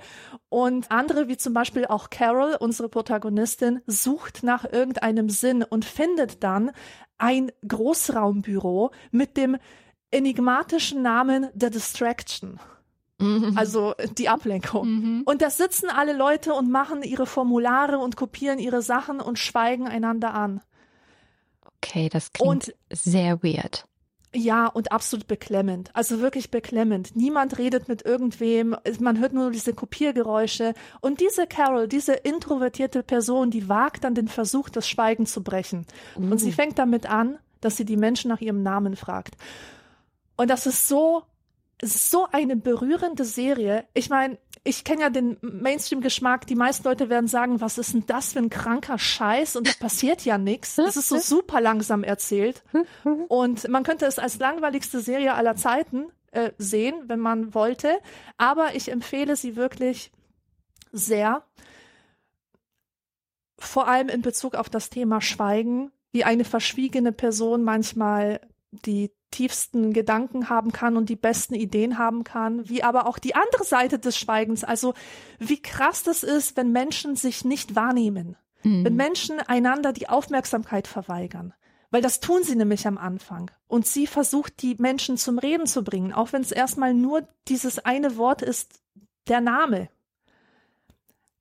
Und andere, wie zum Beispiel auch Carol, unsere Protagonistin, sucht nach irgendeinem Sinn und findet dann ein Großraumbüro mit dem enigmatischen Namen The Distraction. Mhm. Also die Ablenkung. Mhm. Und da sitzen alle Leute und machen ihre Formulare und kopieren ihre Sachen und schweigen einander an. Okay, das klingt und, sehr weird. Ja, und absolut beklemmend. Also wirklich beklemmend. Niemand redet mit irgendwem. Man hört nur diese Kopiergeräusche. Und diese Carol, diese introvertierte Person, die wagt dann den Versuch, das Schweigen zu brechen. Mhm. Und sie mm. fängt damit an, dass sie die Menschen nach ihrem Namen fragt. Und das ist so, so eine berührende Serie. Ich meine, ich kenne ja den Mainstream-Geschmack. Die meisten Leute werden sagen, was ist denn das für ein kranker Scheiß? Und es passiert ja nichts. Das ist so super langsam erzählt. Und man könnte es als langweiligste Serie aller Zeiten äh, sehen, wenn man wollte. Aber ich empfehle sie wirklich sehr. Vor allem in Bezug auf das Thema Schweigen, wie eine verschwiegene Person manchmal die tiefsten Gedanken haben kann und die besten Ideen haben kann, wie aber auch die andere Seite des Schweigens, also wie krass das ist, wenn Menschen sich nicht wahrnehmen, mhm. wenn Menschen einander die Aufmerksamkeit verweigern. Weil das tun sie nämlich am Anfang. Und sie versucht, die Menschen zum Reden zu bringen, auch wenn es erstmal nur dieses eine Wort ist, der Name.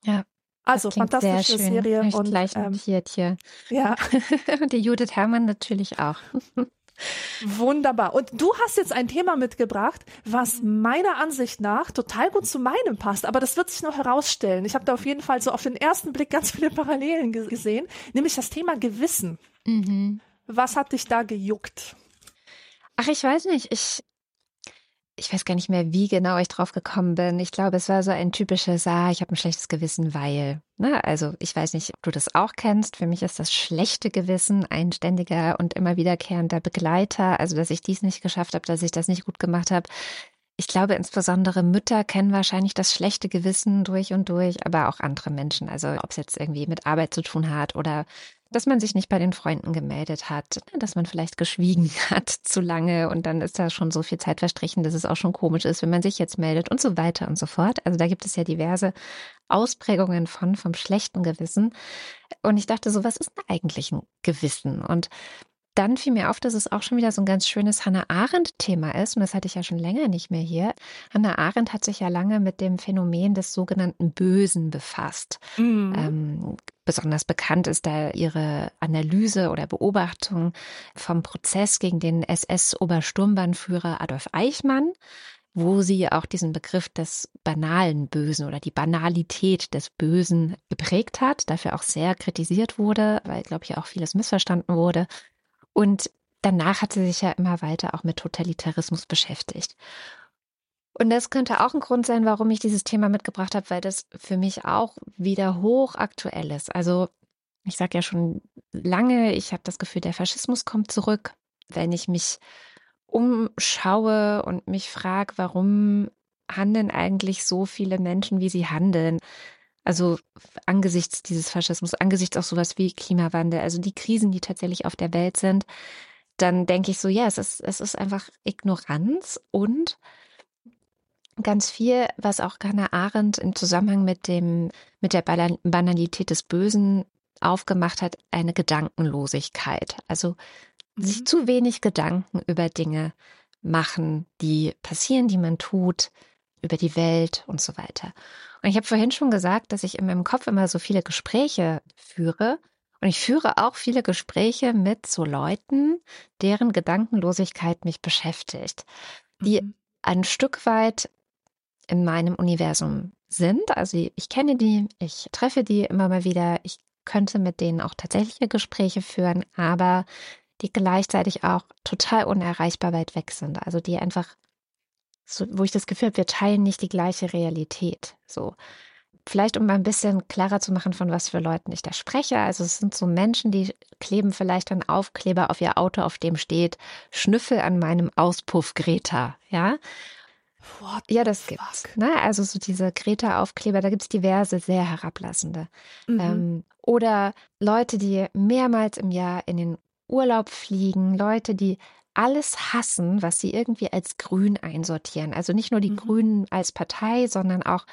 Ja. Also fantastische Serie ich und gleich ähm, notiert hier. Ja. und die Judith Herrmann natürlich auch. Wunderbar. Und du hast jetzt ein Thema mitgebracht, was meiner Ansicht nach total gut zu meinem passt. Aber das wird sich noch herausstellen. Ich habe da auf jeden Fall so auf den ersten Blick ganz viele Parallelen gesehen, nämlich das Thema Gewissen. Mhm. Was hat dich da gejuckt? Ach, ich weiß nicht. Ich, ich weiß gar nicht mehr, wie genau ich drauf gekommen bin. Ich glaube, es war so ein typisches, ah, ich habe ein schlechtes Gewissen, weil. Ne? Also ich weiß nicht, ob du das auch kennst. Für mich ist das schlechte Gewissen ein ständiger und immer wiederkehrender Begleiter. Also, dass ich dies nicht geschafft habe, dass ich das nicht gut gemacht habe. Ich glaube, insbesondere Mütter kennen wahrscheinlich das schlechte Gewissen durch und durch, aber auch andere Menschen. Also ob es jetzt irgendwie mit Arbeit zu tun hat oder dass man sich nicht bei den Freunden gemeldet hat, dass man vielleicht geschwiegen hat zu lange und dann ist da schon so viel Zeit verstrichen, dass es auch schon komisch ist, wenn man sich jetzt meldet und so weiter und so fort. Also da gibt es ja diverse Ausprägungen von vom schlechten Gewissen. Und ich dachte so, was ist denn eigentlich ein Gewissen? Und dann fiel mir auf, dass es auch schon wieder so ein ganz schönes Hannah Arendt-Thema ist. Und das hatte ich ja schon länger nicht mehr hier. Hannah Arendt hat sich ja lange mit dem Phänomen des sogenannten Bösen befasst. Mhm. Ähm, besonders bekannt ist da ihre Analyse oder Beobachtung vom Prozess gegen den SS-Obersturmbannführer Adolf Eichmann wo sie auch diesen Begriff des banalen Bösen oder die Banalität des Bösen geprägt hat, dafür auch sehr kritisiert wurde, weil, glaube ich, auch vieles missverstanden wurde. Und danach hat sie sich ja immer weiter auch mit Totalitarismus beschäftigt. Und das könnte auch ein Grund sein, warum ich dieses Thema mitgebracht habe, weil das für mich auch wieder hochaktuell ist. Also ich sage ja schon lange, ich habe das Gefühl, der Faschismus kommt zurück. Wenn ich mich umschaue und mich frage, warum handeln eigentlich so viele Menschen, wie sie handeln, also angesichts dieses Faschismus, angesichts auch sowas wie Klimawandel, also die Krisen, die tatsächlich auf der Welt sind, dann denke ich so, ja, es ist, es ist einfach Ignoranz und ganz viel, was auch Hannah Arendt im Zusammenhang mit dem, mit der Banalität des Bösen aufgemacht hat, eine Gedankenlosigkeit. Also mhm. sich zu wenig Gedanken über Dinge machen, die passieren, die man tut, über die Welt und so weiter. Und ich habe vorhin schon gesagt, dass ich in meinem Kopf immer so viele Gespräche führe. Und ich führe auch viele Gespräche mit so Leuten, deren Gedankenlosigkeit mich beschäftigt, die mhm. ein Stück weit in meinem Universum sind. Also ich kenne die, ich treffe die immer mal wieder, ich könnte mit denen auch tatsächliche Gespräche führen, aber die gleichzeitig auch total unerreichbar weit weg sind. Also die einfach so, wo ich das Gefühl habe, wir teilen nicht die gleiche Realität. So. Vielleicht, um mal ein bisschen klarer zu machen, von was für Leuten ich da spreche. Also es sind so Menschen, die kleben vielleicht einen Aufkleber auf ihr Auto, auf dem steht, Schnüffel an meinem Auspuff Greta, ja. What ja, das gibt's. Ne? Also so diese Greta-Aufkleber, da gibt's diverse, sehr herablassende. Mhm. Ähm, oder Leute, die mehrmals im Jahr in den Urlaub fliegen, Leute, die alles hassen, was sie irgendwie als grün einsortieren. Also nicht nur die mhm. Grünen als Partei, sondern auch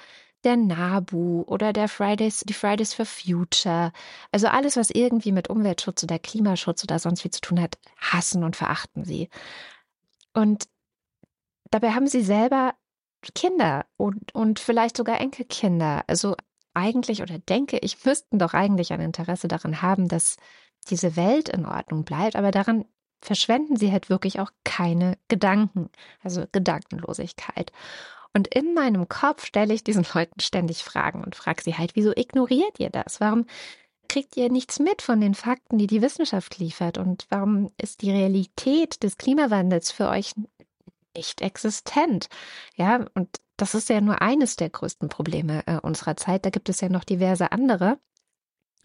der NABU oder der Fridays, die Fridays for Future. Also alles, was irgendwie mit Umweltschutz oder Klimaschutz oder sonst wie zu tun hat, hassen und verachten sie. Und dabei haben sie selber Kinder und, und vielleicht sogar Enkelkinder. Also eigentlich oder denke ich, müssten doch eigentlich ein Interesse daran haben, dass diese Welt in Ordnung bleibt, aber daran verschwenden sie halt wirklich auch keine Gedanken, also Gedankenlosigkeit. Und in meinem Kopf stelle ich diesen Leuten ständig Fragen und frage sie halt, wieso ignoriert ihr das? Warum kriegt ihr nichts mit von den Fakten, die die Wissenschaft liefert? Und warum ist die Realität des Klimawandels für euch nicht existent? Ja, und das ist ja nur eines der größten Probleme äh, unserer Zeit. Da gibt es ja noch diverse andere.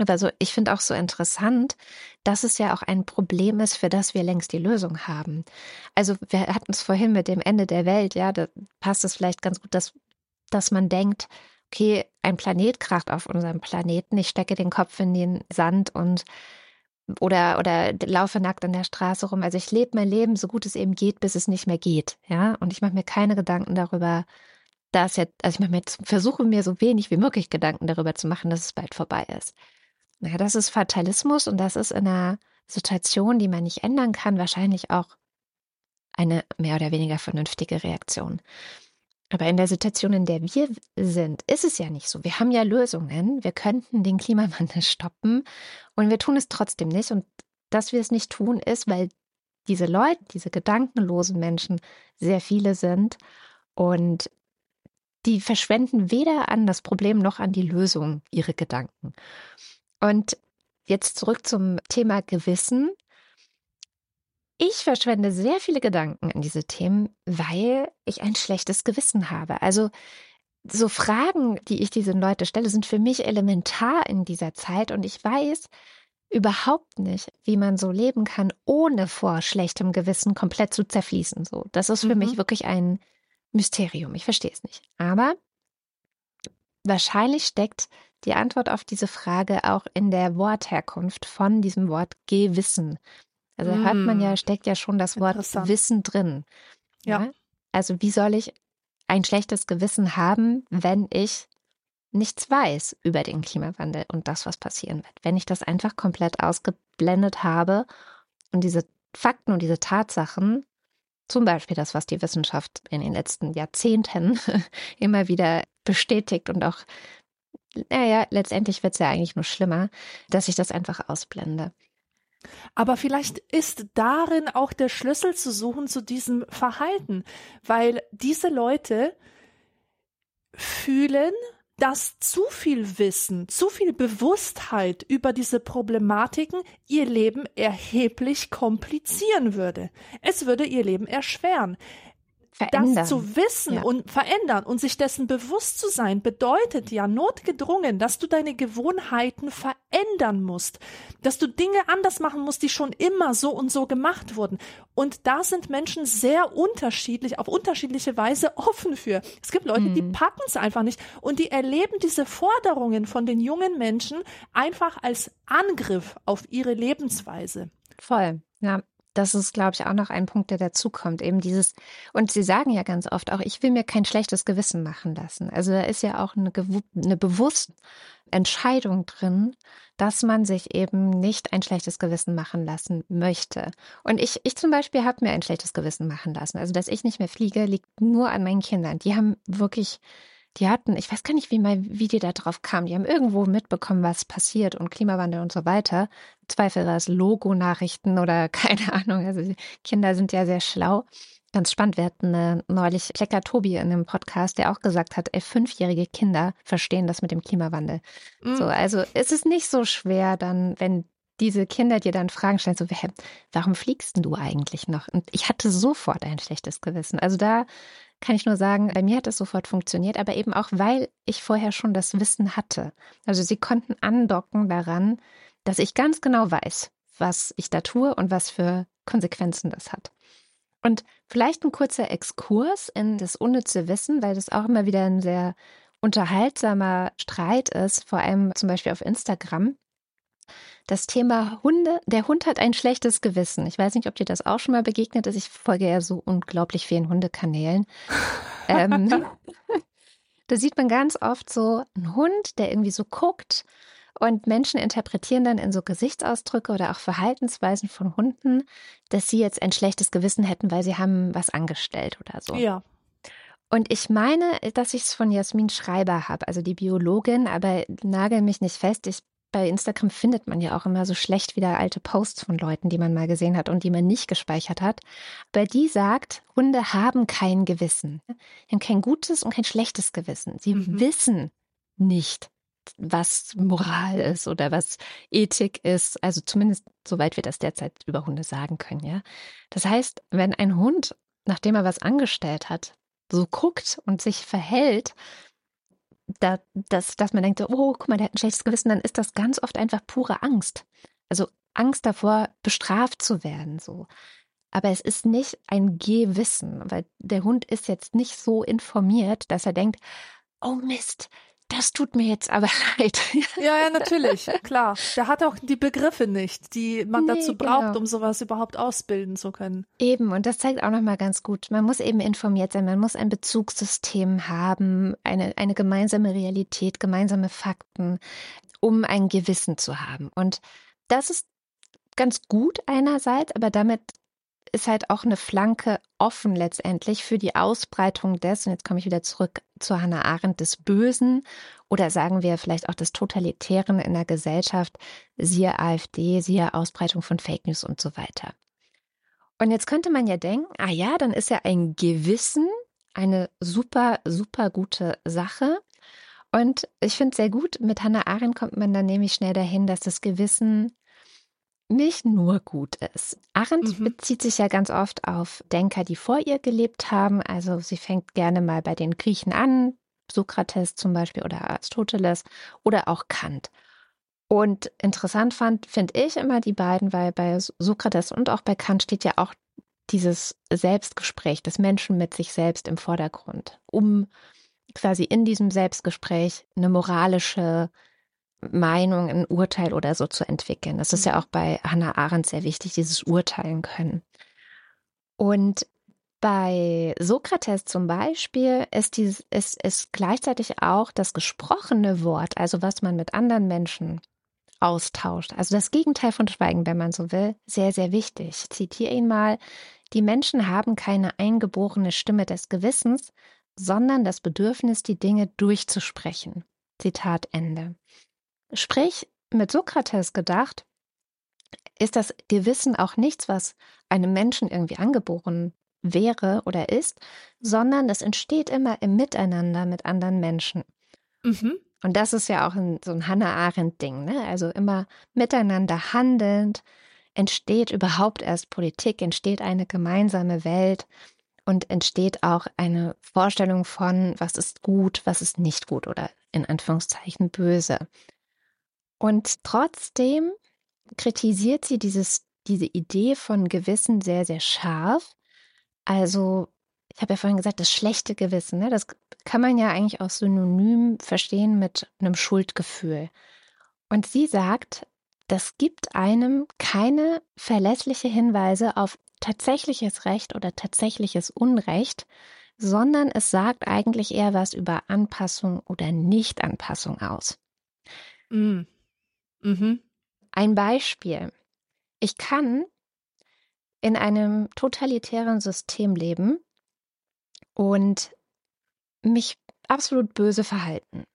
Also ich finde auch so interessant, dass es ja auch ein Problem ist, für das wir längst die Lösung haben. Also wir hatten es vorhin mit dem Ende der Welt, ja, da passt es vielleicht ganz gut, dass, dass man denkt, okay, ein Planet kracht auf unserem Planeten, ich stecke den Kopf in den Sand und oder, oder laufe nackt an der Straße rum. Also ich lebe mein Leben so gut es eben geht, bis es nicht mehr geht. Ja, und ich mache mir keine Gedanken darüber, dass jetzt, also ich mache mir versuche mir so wenig wie möglich Gedanken darüber zu machen, dass es bald vorbei ist. Naja, das ist Fatalismus und das ist in einer Situation, die man nicht ändern kann, wahrscheinlich auch eine mehr oder weniger vernünftige Reaktion. Aber in der Situation, in der wir sind, ist es ja nicht so. Wir haben ja Lösungen. Wir könnten den Klimawandel stoppen und wir tun es trotzdem nicht. Und dass wir es nicht tun, ist, weil diese Leute, diese gedankenlosen Menschen sehr viele sind und die verschwenden weder an das Problem noch an die Lösung ihre Gedanken. Und jetzt zurück zum Thema Gewissen. Ich verschwende sehr viele Gedanken an diese Themen, weil ich ein schlechtes Gewissen habe. Also so Fragen, die ich diesen Leute stelle, sind für mich elementar in dieser Zeit und ich weiß überhaupt nicht, wie man so leben kann, ohne vor schlechtem Gewissen komplett zu zerfließen. So, das ist für mhm. mich wirklich ein Mysterium. Ich verstehe es nicht. Aber wahrscheinlich steckt die Antwort auf diese Frage auch in der Wortherkunft von diesem Wort Gewissen. Also mm. hört man ja, hm. steckt ja schon das Wort Wissen drin. Ja. ja. Also wie soll ich ein schlechtes Gewissen haben, wenn ich nichts weiß über den Klimawandel und das, was passieren wird? Wenn ich das einfach komplett ausgeblendet habe und diese Fakten und diese Tatsachen, zum Beispiel das, was die Wissenschaft in den letzten Jahrzehnten immer wieder bestätigt und auch, naja, letztendlich wird es ja eigentlich nur schlimmer, dass ich das einfach ausblende. Aber vielleicht ist darin auch der Schlüssel zu suchen zu diesem Verhalten, weil diese Leute fühlen, dass zu viel Wissen, zu viel Bewusstheit über diese Problematiken ihr Leben erheblich komplizieren würde. Es würde ihr Leben erschweren. Verändern. Das zu wissen ja. und verändern und sich dessen bewusst zu sein, bedeutet ja notgedrungen, dass du deine Gewohnheiten verändern musst, dass du Dinge anders machen musst, die schon immer so und so gemacht wurden. Und da sind Menschen sehr unterschiedlich, auf unterschiedliche Weise offen für. Es gibt Leute, mhm. die packen es einfach nicht und die erleben diese Forderungen von den jungen Menschen einfach als Angriff auf ihre Lebensweise. Voll, ja. Das ist, glaube ich, auch noch ein Punkt, der dazukommt. Eben dieses, und Sie sagen ja ganz oft auch, ich will mir kein schlechtes Gewissen machen lassen. Also da ist ja auch eine, eine bewusste Entscheidung drin, dass man sich eben nicht ein schlechtes Gewissen machen lassen möchte. Und ich, ich zum Beispiel habe mir ein schlechtes Gewissen machen lassen. Also, dass ich nicht mehr fliege, liegt nur an meinen Kindern. Die haben wirklich die hatten, ich weiß gar nicht, wie, mal, wie die da drauf kamen. Die haben irgendwo mitbekommen, was passiert und Klimawandel und so weiter. Zweifel war es Logo-Nachrichten oder keine Ahnung. Also die Kinder sind ja sehr schlau. Ganz spannend. Wir hatten äh, neulich Klecker Tobi in einem Podcast, der auch gesagt hat, ey, fünfjährige Kinder verstehen das mit dem Klimawandel. Mhm. So, also es ist nicht so schwer dann, wenn diese Kinder dir dann Fragen stellen, so, warum fliegst du eigentlich noch? Und ich hatte sofort ein schlechtes Gewissen. Also da kann ich nur sagen, bei mir hat es sofort funktioniert, aber eben auch, weil ich vorher schon das Wissen hatte. Also sie konnten andocken daran, dass ich ganz genau weiß, was ich da tue und was für Konsequenzen das hat. Und vielleicht ein kurzer Exkurs in das unnütze Wissen, weil das auch immer wieder ein sehr unterhaltsamer Streit ist, vor allem zum Beispiel auf Instagram das Thema Hunde. Der Hund hat ein schlechtes Gewissen. Ich weiß nicht, ob dir das auch schon mal begegnet ist. Ich folge ja so unglaublich vielen Hundekanälen. ähm, da sieht man ganz oft so einen Hund, der irgendwie so guckt und Menschen interpretieren dann in so Gesichtsausdrücke oder auch Verhaltensweisen von Hunden, dass sie jetzt ein schlechtes Gewissen hätten, weil sie haben was angestellt oder so. Ja. Und ich meine, dass ich es von Jasmin Schreiber habe, also die Biologin, aber nagel mich nicht fest. Ich bei Instagram findet man ja auch immer so schlecht wieder alte Posts von Leuten, die man mal gesehen hat und die man nicht gespeichert hat. Aber die sagt, Hunde haben kein Gewissen. Sie haben kein gutes und kein schlechtes Gewissen. Sie mhm. wissen nicht, was Moral ist oder was Ethik ist. Also zumindest soweit wir das derzeit über Hunde sagen können, ja. Das heißt, wenn ein Hund, nachdem er was angestellt hat, so guckt und sich verhält, da, dass, dass man denkt, oh, guck mal, der hat ein schlechtes Gewissen, dann ist das ganz oft einfach pure Angst. Also Angst davor, bestraft zu werden, so. Aber es ist nicht ein Gewissen, weil der Hund ist jetzt nicht so informiert, dass er denkt, oh Mist, das tut mir jetzt aber leid. Ja, ja, natürlich, klar. Der hat auch die Begriffe nicht, die man nee, dazu braucht, genau. um sowas überhaupt ausbilden zu können. Eben, und das zeigt auch nochmal ganz gut. Man muss eben informiert sein, man muss ein Bezugssystem haben, eine, eine gemeinsame Realität, gemeinsame Fakten, um ein Gewissen zu haben. Und das ist ganz gut einerseits, aber damit ist halt auch eine Flanke offen letztendlich für die Ausbreitung des, und jetzt komme ich wieder zurück zu Hannah Arendt, des Bösen oder sagen wir vielleicht auch des Totalitären in der Gesellschaft, siehe AfD, siehe Ausbreitung von Fake News und so weiter. Und jetzt könnte man ja denken, ah ja, dann ist ja ein Gewissen eine super, super gute Sache. Und ich finde es sehr gut, mit Hannah Arendt kommt man dann nämlich schnell dahin, dass das Gewissen nicht nur gut ist. Arendt mhm. bezieht sich ja ganz oft auf Denker, die vor ihr gelebt haben. Also sie fängt gerne mal bei den Griechen an, Sokrates zum Beispiel oder Aristoteles oder auch Kant. Und interessant fand, finde ich immer die beiden, weil bei Sokrates und auch bei Kant steht ja auch dieses Selbstgespräch des Menschen mit sich selbst im Vordergrund, um quasi in diesem Selbstgespräch eine moralische Meinung, ein Urteil oder so zu entwickeln. Das ist ja mhm. auch bei Hannah Arendt sehr wichtig, dieses Urteilen können. Und bei Sokrates zum Beispiel ist, dieses, ist, ist gleichzeitig auch das gesprochene Wort, also was man mit anderen Menschen austauscht, also das Gegenteil von Schweigen, wenn man so will, sehr, sehr wichtig. Ich zitiere ihn mal. Die Menschen haben keine eingeborene Stimme des Gewissens, sondern das Bedürfnis, die Dinge durchzusprechen. Zitat Ende. Sprich, mit Sokrates gedacht, ist das Gewissen auch nichts, was einem Menschen irgendwie angeboren wäre oder ist, sondern es entsteht immer im Miteinander mit anderen Menschen. Mhm. Und das ist ja auch ein, so ein Hannah Arendt-Ding, ne? Also immer miteinander handelnd entsteht überhaupt erst Politik, entsteht eine gemeinsame Welt und entsteht auch eine Vorstellung von, was ist gut, was ist nicht gut oder in Anführungszeichen böse. Und trotzdem kritisiert sie dieses, diese Idee von Gewissen sehr, sehr scharf. Also, ich habe ja vorhin gesagt, das schlechte Gewissen, ne? das kann man ja eigentlich auch synonym verstehen mit einem Schuldgefühl. Und sie sagt, das gibt einem keine verlässliche Hinweise auf tatsächliches Recht oder tatsächliches Unrecht, sondern es sagt eigentlich eher was über Anpassung oder Nichtanpassung aus. Mm. Mhm. Ein Beispiel. Ich kann in einem totalitären System leben und mich absolut böse verhalten.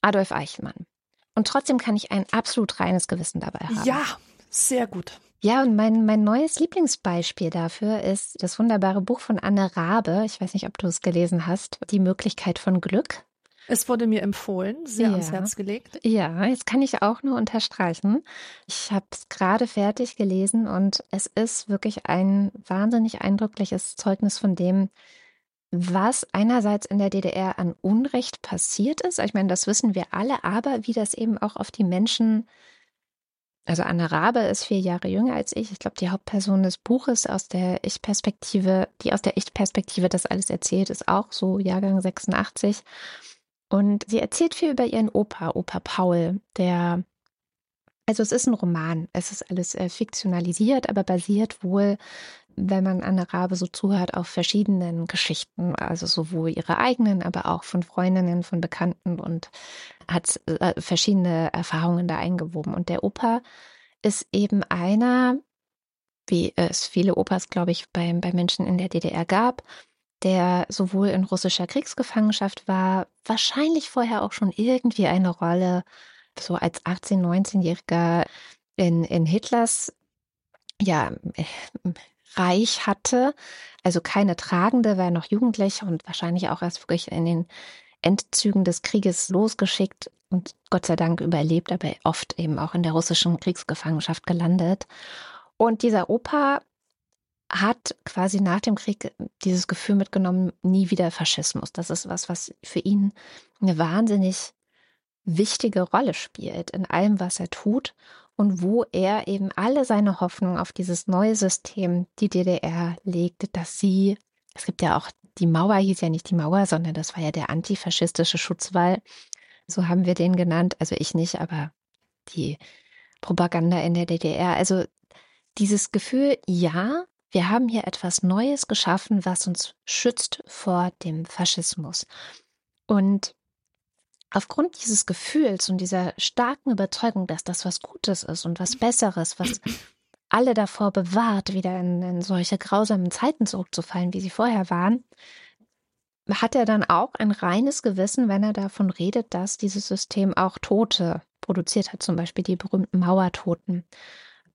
Adolf Eichmann. Und trotzdem kann ich ein absolut reines Gewissen dabei haben. Ja, sehr gut. Ja, und mein, mein neues Lieblingsbeispiel dafür ist das wunderbare Buch von Anne Rabe. Ich weiß nicht, ob du es gelesen hast. Die Möglichkeit von Glück. Es wurde mir empfohlen, sehr ja. ans Herz gelegt. Ja, jetzt kann ich auch nur unterstreichen. Ich habe es gerade fertig gelesen und es ist wirklich ein wahnsinnig eindrückliches Zeugnis von dem, was einerseits in der DDR an Unrecht passiert ist. Ich meine, das wissen wir alle, aber wie das eben auch auf die Menschen also Anne Rabe ist vier Jahre jünger als ich. Ich glaube, die Hauptperson des Buches aus der Ich-Perspektive, die aus der Ich-Perspektive das alles erzählt, ist auch so Jahrgang 86. Und sie erzählt viel über ihren Opa, Opa Paul, der, also es ist ein Roman, es ist alles äh, fiktionalisiert, aber basiert wohl, wenn man Anne Rabe so zuhört, auf verschiedenen Geschichten, also sowohl ihre eigenen, aber auch von Freundinnen, von Bekannten und hat äh, verschiedene Erfahrungen da eingewoben. Und der Opa ist eben einer, wie es viele Opas, glaube ich, bei, bei Menschen in der DDR gab, der sowohl in russischer Kriegsgefangenschaft war, wahrscheinlich vorher auch schon irgendwie eine Rolle, so als 18-, 19-Jähriger in, in Hitlers ja, Reich hatte. Also keine Tragende, war noch jugendlich und wahrscheinlich auch erst wirklich in den Endzügen des Krieges losgeschickt und Gott sei Dank überlebt, aber oft eben auch in der russischen Kriegsgefangenschaft gelandet. Und dieser Opa hat quasi nach dem Krieg dieses Gefühl mitgenommen, nie wieder Faschismus. Das ist was, was für ihn eine wahnsinnig wichtige Rolle spielt in allem, was er tut und wo er eben alle seine Hoffnung auf dieses neue System, die DDR, legt, dass sie, es gibt ja auch, die Mauer hieß ja nicht die Mauer, sondern das war ja der antifaschistische Schutzwall, So haben wir den genannt. Also ich nicht, aber die Propaganda in der DDR. Also dieses Gefühl, ja, wir haben hier etwas Neues geschaffen, was uns schützt vor dem Faschismus. Und aufgrund dieses Gefühls und dieser starken Überzeugung, dass das was Gutes ist und was Besseres, was alle davor bewahrt, wieder in, in solche grausamen Zeiten zurückzufallen, wie sie vorher waren, hat er dann auch ein reines Gewissen, wenn er davon redet, dass dieses System auch Tote produziert hat, zum Beispiel die berühmten Mauertoten.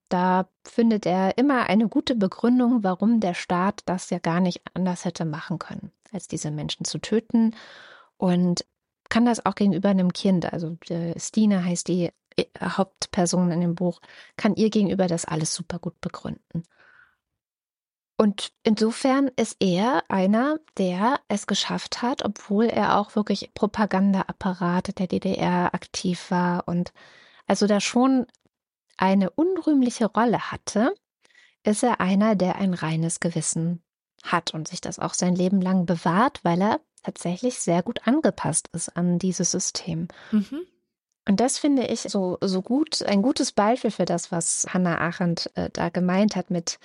Da findet er immer eine gute Begründung, warum der Staat das ja gar nicht anders hätte machen können, als diese Menschen zu töten. Und kann das auch gegenüber einem Kind, also Stine heißt die äh, Hauptperson in dem Buch, kann ihr gegenüber das alles super gut begründen. Und insofern ist er einer, der es geschafft hat, obwohl er auch wirklich Propagandaapparate der DDR aktiv war und also da schon eine unrühmliche Rolle hatte, ist er einer, der ein reines Gewissen hat und sich das auch sein Leben lang bewahrt, weil er tatsächlich sehr gut angepasst ist an dieses System. Mhm. Und das finde ich so, so gut, ein gutes Beispiel für das, was Hannah Arendt äh, da gemeint hat mit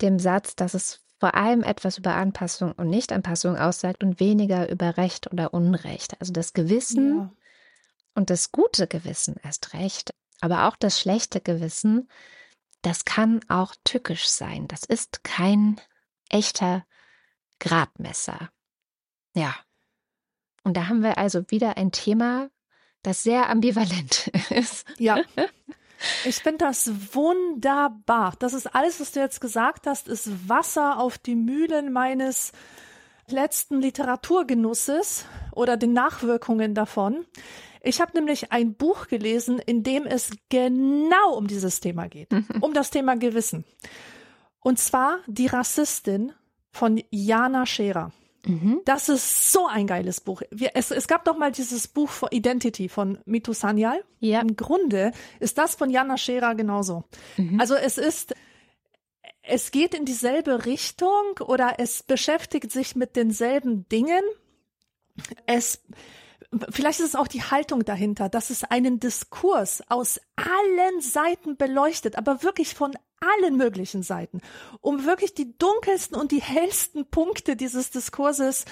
dem Satz, dass es vor allem etwas über Anpassung und Nichtanpassung aussagt und weniger über Recht oder Unrecht. Also das Gewissen ja. und das gute Gewissen erst recht, aber auch das schlechte Gewissen, das kann auch tückisch sein. Das ist kein echter Gradmesser. Ja. Und da haben wir also wieder ein Thema, das sehr ambivalent ist. Ja. Ich finde das wunderbar. Das ist alles, was du jetzt gesagt hast, ist Wasser auf die Mühlen meines letzten Literaturgenusses oder den Nachwirkungen davon. Ich habe nämlich ein Buch gelesen, in dem es genau um dieses Thema geht, um das Thema Gewissen. Und zwar Die Rassistin von Jana Scherer. Mhm. Das ist so ein geiles Buch. Wir, es, es gab doch mal dieses Buch von Identity von Mitu Sanyal. Ja. Im Grunde ist das von Jana Scherer genauso. Mhm. Also es ist, es geht in dieselbe Richtung oder es beschäftigt sich mit denselben Dingen. Es, vielleicht ist es auch die Haltung dahinter, dass es einen Diskurs aus allen Seiten beleuchtet, aber wirklich von allen möglichen Seiten, um wirklich die dunkelsten und die hellsten Punkte dieses Diskurses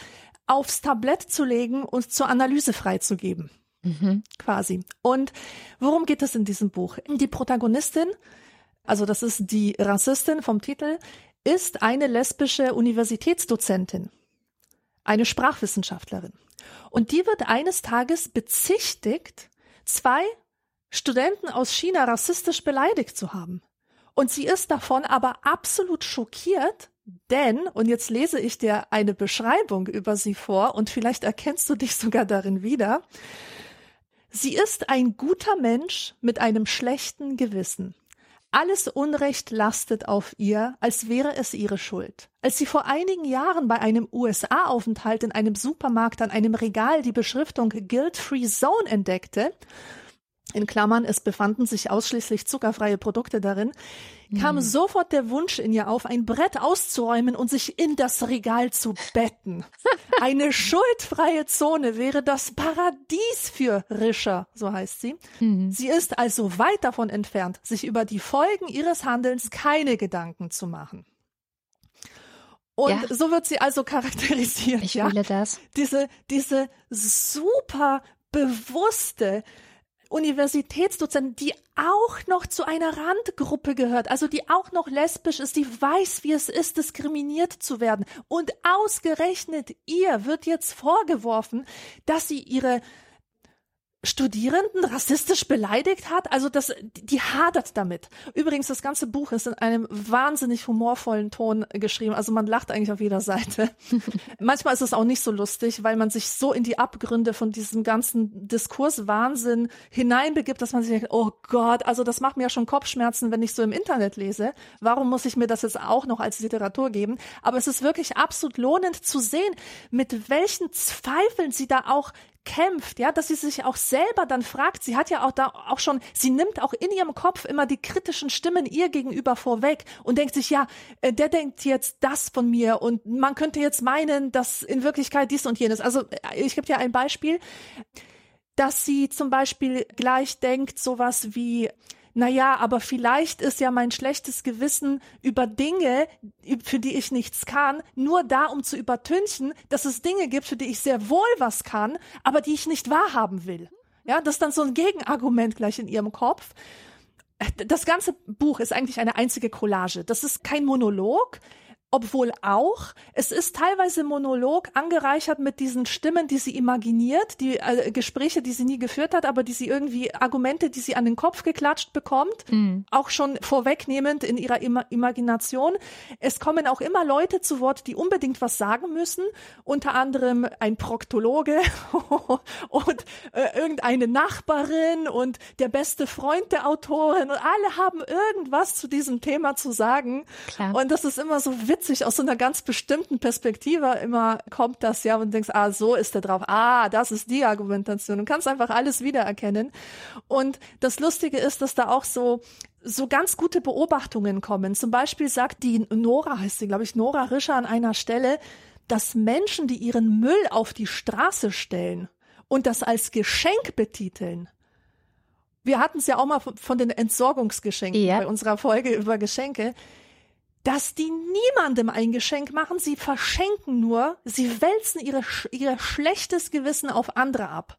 aufs Tablett zu legen und zur Analyse freizugeben. Mhm. Quasi. Und worum geht es in diesem Buch? Die Protagonistin, also das ist die Rassistin vom Titel, ist eine lesbische Universitätsdozentin, eine Sprachwissenschaftlerin. Und die wird eines Tages bezichtigt, zwei Studenten aus China rassistisch beleidigt zu haben. Und sie ist davon aber absolut schockiert, denn, und jetzt lese ich dir eine Beschreibung über sie vor und vielleicht erkennst du dich sogar darin wieder, sie ist ein guter Mensch mit einem schlechten Gewissen. Alles Unrecht lastet auf ihr, als wäre es ihre Schuld. Als sie vor einigen Jahren bei einem USA-Aufenthalt in einem Supermarkt an einem Regal die Beschriftung Guilt-Free Zone entdeckte, in Klammern, es befanden sich ausschließlich zuckerfreie Produkte darin, kam mhm. sofort der Wunsch in ihr auf, ein Brett auszuräumen und sich in das Regal zu betten. Eine schuldfreie Zone wäre das Paradies für Rischer, so heißt sie. Mhm. Sie ist also weit davon entfernt, sich über die Folgen ihres Handelns keine Gedanken zu machen. Und ja. so wird sie also charakterisiert. Ich ja? das. Diese, diese super bewusste, Universitätsdozentin, die auch noch zu einer Randgruppe gehört, also die auch noch lesbisch ist, die weiß, wie es ist, diskriminiert zu werden. Und ausgerechnet ihr wird jetzt vorgeworfen, dass sie ihre Studierenden rassistisch beleidigt hat. Also das, die hadert damit. Übrigens, das ganze Buch ist in einem wahnsinnig humorvollen Ton geschrieben. Also man lacht eigentlich auf jeder Seite. Manchmal ist es auch nicht so lustig, weil man sich so in die Abgründe von diesem ganzen Diskurswahnsinn hineinbegibt, dass man sich denkt, oh Gott, also das macht mir ja schon Kopfschmerzen, wenn ich so im Internet lese. Warum muss ich mir das jetzt auch noch als Literatur geben? Aber es ist wirklich absolut lohnend zu sehen, mit welchen Zweifeln sie da auch kämpft, ja, dass sie sich auch selber dann fragt, sie hat ja auch da auch schon, sie nimmt auch in ihrem Kopf immer die kritischen Stimmen ihr gegenüber vorweg und denkt sich, ja, äh, der denkt jetzt das von mir und man könnte jetzt meinen, dass in Wirklichkeit dies und jenes. Also äh, ich gebe dir ein Beispiel. dass sie zum Beispiel gleich denkt, sowas wie, naja, aber vielleicht ist ja mein schlechtes Gewissen über Dinge, für die ich nichts kann, nur da, um zu übertünchen, dass es Dinge gibt, für die ich sehr wohl was kann, aber die ich nicht wahrhaben will. Ja, das ist dann so ein Gegenargument gleich in ihrem Kopf. Das ganze Buch ist eigentlich eine einzige Collage. Das ist kein Monolog, obwohl auch, es ist teilweise Monolog angereichert mit diesen Stimmen, die sie imaginiert, die äh, Gespräche, die sie nie geführt hat, aber die sie irgendwie, Argumente, die sie an den Kopf geklatscht bekommt, mhm. auch schon vorwegnehmend in ihrer Ima Imagination. Es kommen auch immer Leute zu Wort, die unbedingt was sagen müssen, unter anderem ein Proktologe und äh, irgendeine Nachbarin und der beste Freund der Autorin und alle haben irgendwas zu diesem Thema zu sagen. Klar. Und das ist immer so witzig witzig, aus so einer ganz bestimmten Perspektive immer kommt das ja und denkst, ah, so ist er drauf, ah, das ist die Argumentation. Du kannst einfach alles wiedererkennen. Und das Lustige ist, dass da auch so so ganz gute Beobachtungen kommen. Zum Beispiel sagt die Nora, heißt sie, glaube ich, Nora Rischer an einer Stelle, dass Menschen, die ihren Müll auf die Straße stellen und das als Geschenk betiteln, wir hatten es ja auch mal von den Entsorgungsgeschenken ja. bei unserer Folge über Geschenke dass die niemandem ein Geschenk machen, sie verschenken nur, sie wälzen ihre, ihr schlechtes Gewissen auf andere ab.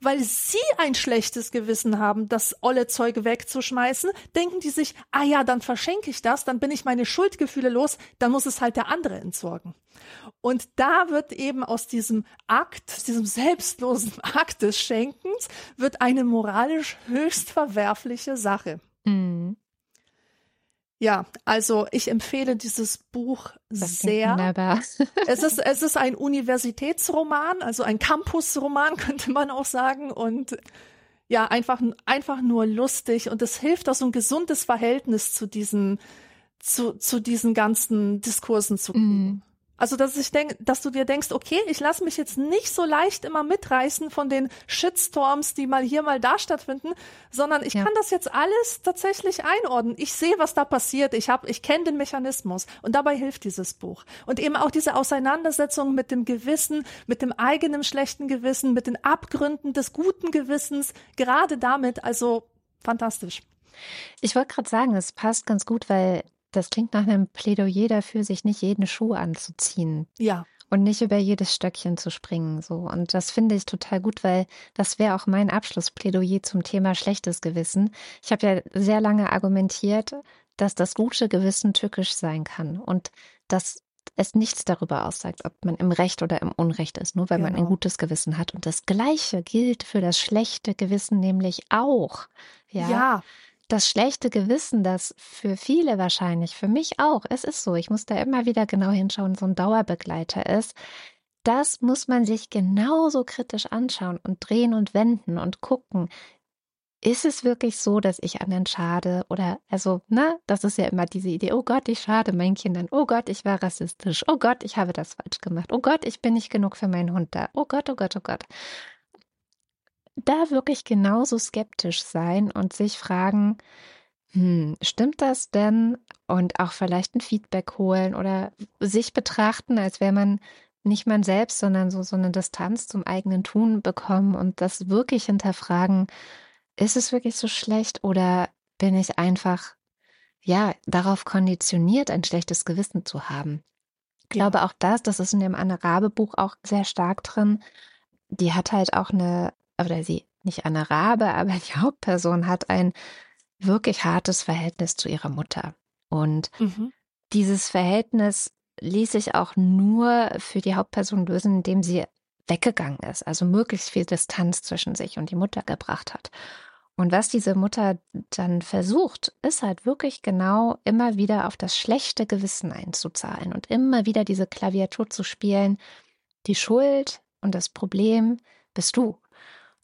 Weil sie ein schlechtes Gewissen haben, das olle Zeug wegzuschmeißen, denken die sich, ah ja, dann verschenke ich das, dann bin ich meine Schuldgefühle los, dann muss es halt der andere entsorgen. Und da wird eben aus diesem Akt, diesem selbstlosen Akt des Schenkens, wird eine moralisch höchst verwerfliche Sache. Mhm. Ja, also ich empfehle dieses Buch das sehr. es ist es ist ein Universitätsroman, also ein Campusroman könnte man auch sagen und ja, einfach einfach nur lustig und es hilft auch so ein gesundes Verhältnis zu diesen zu zu diesen ganzen Diskursen zu kriegen. Also, dass ich denke, dass du dir denkst, okay, ich lasse mich jetzt nicht so leicht immer mitreißen von den Shitstorms, die mal hier, mal da stattfinden, sondern ich ja. kann das jetzt alles tatsächlich einordnen. Ich sehe, was da passiert. Ich habe, ich kenne den Mechanismus und dabei hilft dieses Buch. Und eben auch diese Auseinandersetzung mit dem Gewissen, mit dem eigenen schlechten Gewissen, mit den Abgründen des guten Gewissens, gerade damit, also fantastisch. Ich wollte gerade sagen, es passt ganz gut, weil das klingt nach einem Plädoyer dafür, sich nicht jeden Schuh anzuziehen. Ja. Und nicht über jedes Stöckchen zu springen, so. Und das finde ich total gut, weil das wäre auch mein Abschlussplädoyer zum Thema schlechtes Gewissen. Ich habe ja sehr lange argumentiert, dass das gute Gewissen tückisch sein kann und dass es nichts darüber aussagt, ob man im Recht oder im Unrecht ist, nur weil genau. man ein genau. gutes Gewissen hat. Und das Gleiche gilt für das schlechte Gewissen nämlich auch. Ja. ja das schlechte Gewissen, das für viele wahrscheinlich, für mich auch, es ist so, ich muss da immer wieder genau hinschauen, so ein Dauerbegleiter ist, das muss man sich genauso kritisch anschauen und drehen und wenden und gucken. Ist es wirklich so, dass ich anderen schade? Oder, also, ne, das ist ja immer diese Idee, oh Gott, ich schade meinen Kindern. Oh Gott, ich war rassistisch. Oh Gott, ich habe das falsch gemacht. Oh Gott, ich bin nicht genug für meinen Hund da. Oh Gott, oh Gott, oh Gott da wirklich genauso skeptisch sein und sich fragen, hm, stimmt das denn? Und auch vielleicht ein Feedback holen oder sich betrachten, als wäre man nicht man selbst, sondern so, so eine Distanz zum eigenen Tun bekommen und das wirklich hinterfragen, ist es wirklich so schlecht oder bin ich einfach, ja, darauf konditioniert, ein schlechtes Gewissen zu haben? Ich glaube auch das, das ist in dem Anne-Rabe-Buch auch sehr stark drin. Die hat halt auch eine oder sie nicht eine Rabe, aber die Hauptperson hat ein wirklich hartes Verhältnis zu ihrer Mutter. Und mhm. dieses Verhältnis ließ sich auch nur für die Hauptperson lösen, indem sie weggegangen ist, also möglichst viel Distanz zwischen sich und die Mutter gebracht hat. Und was diese Mutter dann versucht, ist halt wirklich genau immer wieder auf das schlechte Gewissen einzuzahlen und immer wieder diese Klaviatur zu spielen. Die Schuld und das Problem bist du.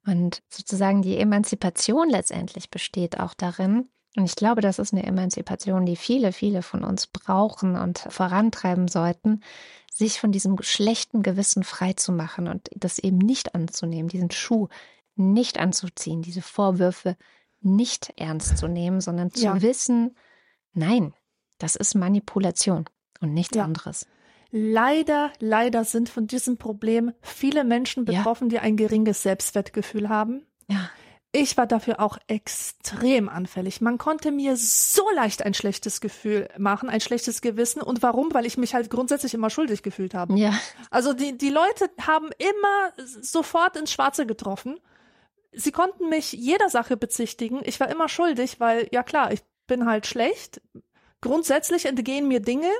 Und sozusagen die Emanzipation letztendlich besteht auch darin, und ich glaube, das ist eine Emanzipation, die viele, viele von uns brauchen und vorantreiben sollten, sich von diesem schlechten Gewissen frei zu machen und das eben nicht anzunehmen, diesen Schuh nicht anzuziehen, diese Vorwürfe nicht ernst zu nehmen, sondern zu ja. wissen, nein, das ist Manipulation und nichts ja. anderes. Leider, leider sind von diesem Problem viele Menschen betroffen, ja. die ein geringes Selbstwertgefühl haben. Ja. Ich war dafür auch extrem anfällig. Man konnte mir so leicht ein schlechtes Gefühl machen, ein schlechtes Gewissen. Und warum? Weil ich mich halt grundsätzlich immer schuldig gefühlt habe. Ja. Also die, die Leute haben immer sofort ins Schwarze getroffen. Sie konnten mich jeder Sache bezichtigen. Ich war immer schuldig, weil, ja klar, ich bin halt schlecht. Grundsätzlich entgehen mir Dinge,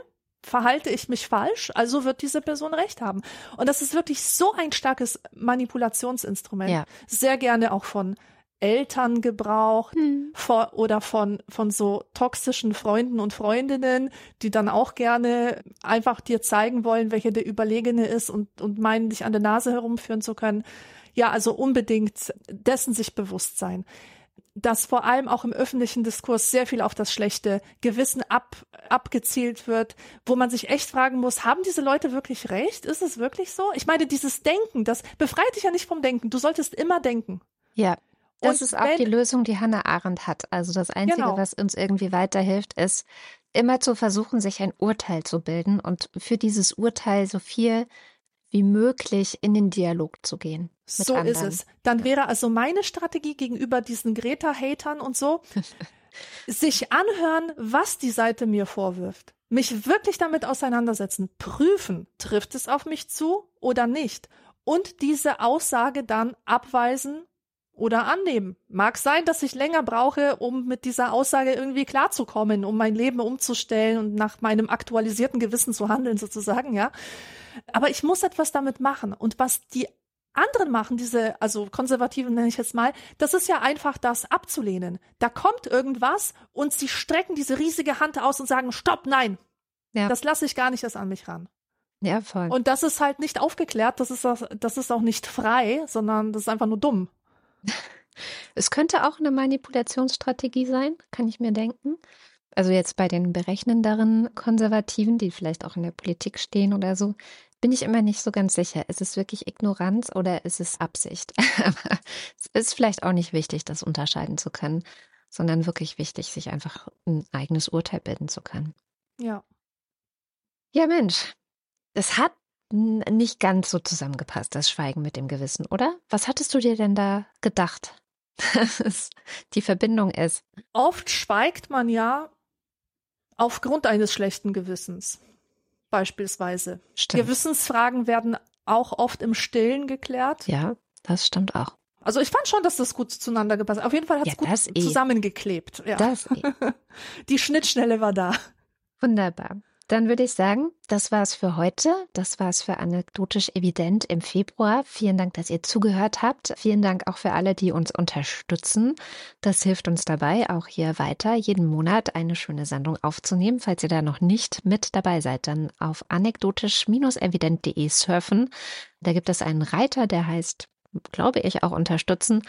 verhalte ich mich falsch, also wird diese Person recht haben. Und das ist wirklich so ein starkes Manipulationsinstrument. Ja. Sehr gerne auch von Eltern gebraucht hm. vor, oder von, von so toxischen Freunden und Freundinnen, die dann auch gerne einfach dir zeigen wollen, welche der Überlegene ist und, und meinen, dich an der Nase herumführen zu können. Ja, also unbedingt dessen sich bewusst sein dass vor allem auch im öffentlichen Diskurs sehr viel auf das schlechte Gewissen ab, abgezielt wird, wo man sich echt fragen muss, haben diese Leute wirklich recht? Ist es wirklich so? Ich meine, dieses Denken, das befreit dich ja nicht vom Denken. Du solltest immer denken. Ja. Das Und ist auch wenn, die Lösung, die Hannah Arendt hat. Also das Einzige, genau. was uns irgendwie weiterhilft, ist immer zu versuchen, sich ein Urteil zu bilden und für dieses Urteil so viel wie möglich in den Dialog zu gehen. So anderen. ist es. Dann wäre also meine Strategie gegenüber diesen Greta-Hatern und so, sich anhören, was die Seite mir vorwirft. Mich wirklich damit auseinandersetzen, prüfen, trifft es auf mich zu oder nicht. Und diese Aussage dann abweisen oder annehmen. Mag sein, dass ich länger brauche, um mit dieser Aussage irgendwie klarzukommen, um mein Leben umzustellen und nach meinem aktualisierten Gewissen zu handeln sozusagen, ja. Aber ich muss etwas damit machen. Und was die anderen machen, diese, also Konservativen nenne ich jetzt mal, das ist ja einfach das abzulehnen. Da kommt irgendwas und sie strecken diese riesige Hand aus und sagen, stopp, nein. Ja. Das lasse ich gar nicht erst an mich ran. Ja, voll. Und das ist halt nicht aufgeklärt, das ist, das ist auch nicht frei, sondern das ist einfach nur dumm. Es könnte auch eine Manipulationsstrategie sein, kann ich mir denken. Also jetzt bei den berechnenderen Konservativen, die vielleicht auch in der Politik stehen oder so, bin ich immer nicht so ganz sicher. Ist es wirklich Ignoranz oder ist es Absicht? Aber es ist vielleicht auch nicht wichtig, das unterscheiden zu können, sondern wirklich wichtig, sich einfach ein eigenes Urteil bilden zu können. Ja. Ja, Mensch, es hat nicht ganz so zusammengepasst, das Schweigen mit dem Gewissen, oder? Was hattest du dir denn da gedacht? dass die Verbindung ist. Oft schweigt man ja aufgrund eines schlechten Gewissens. Beispielsweise. Stimmt. Gewissensfragen werden auch oft im Stillen geklärt. Ja, das stimmt auch. Also ich fand schon, dass das gut zueinander gepasst hat. Auf jeden Fall hat es ja, gut eh. zusammengeklebt. Ja. Das eh. Die Schnittstelle war da. Wunderbar. Dann würde ich sagen, das war's für heute. Das war's für anekdotisch evident im Februar. Vielen Dank, dass ihr zugehört habt. Vielen Dank auch für alle, die uns unterstützen. Das hilft uns dabei, auch hier weiter jeden Monat eine schöne Sendung aufzunehmen. Falls ihr da noch nicht mit dabei seid, dann auf anekdotisch-evident.de surfen. Da gibt es einen Reiter, der heißt, glaube ich, auch unterstützen.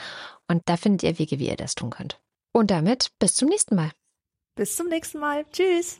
Und da findet ihr Wege, wie ihr das tun könnt. Und damit bis zum nächsten Mal. Bis zum nächsten Mal. Tschüss.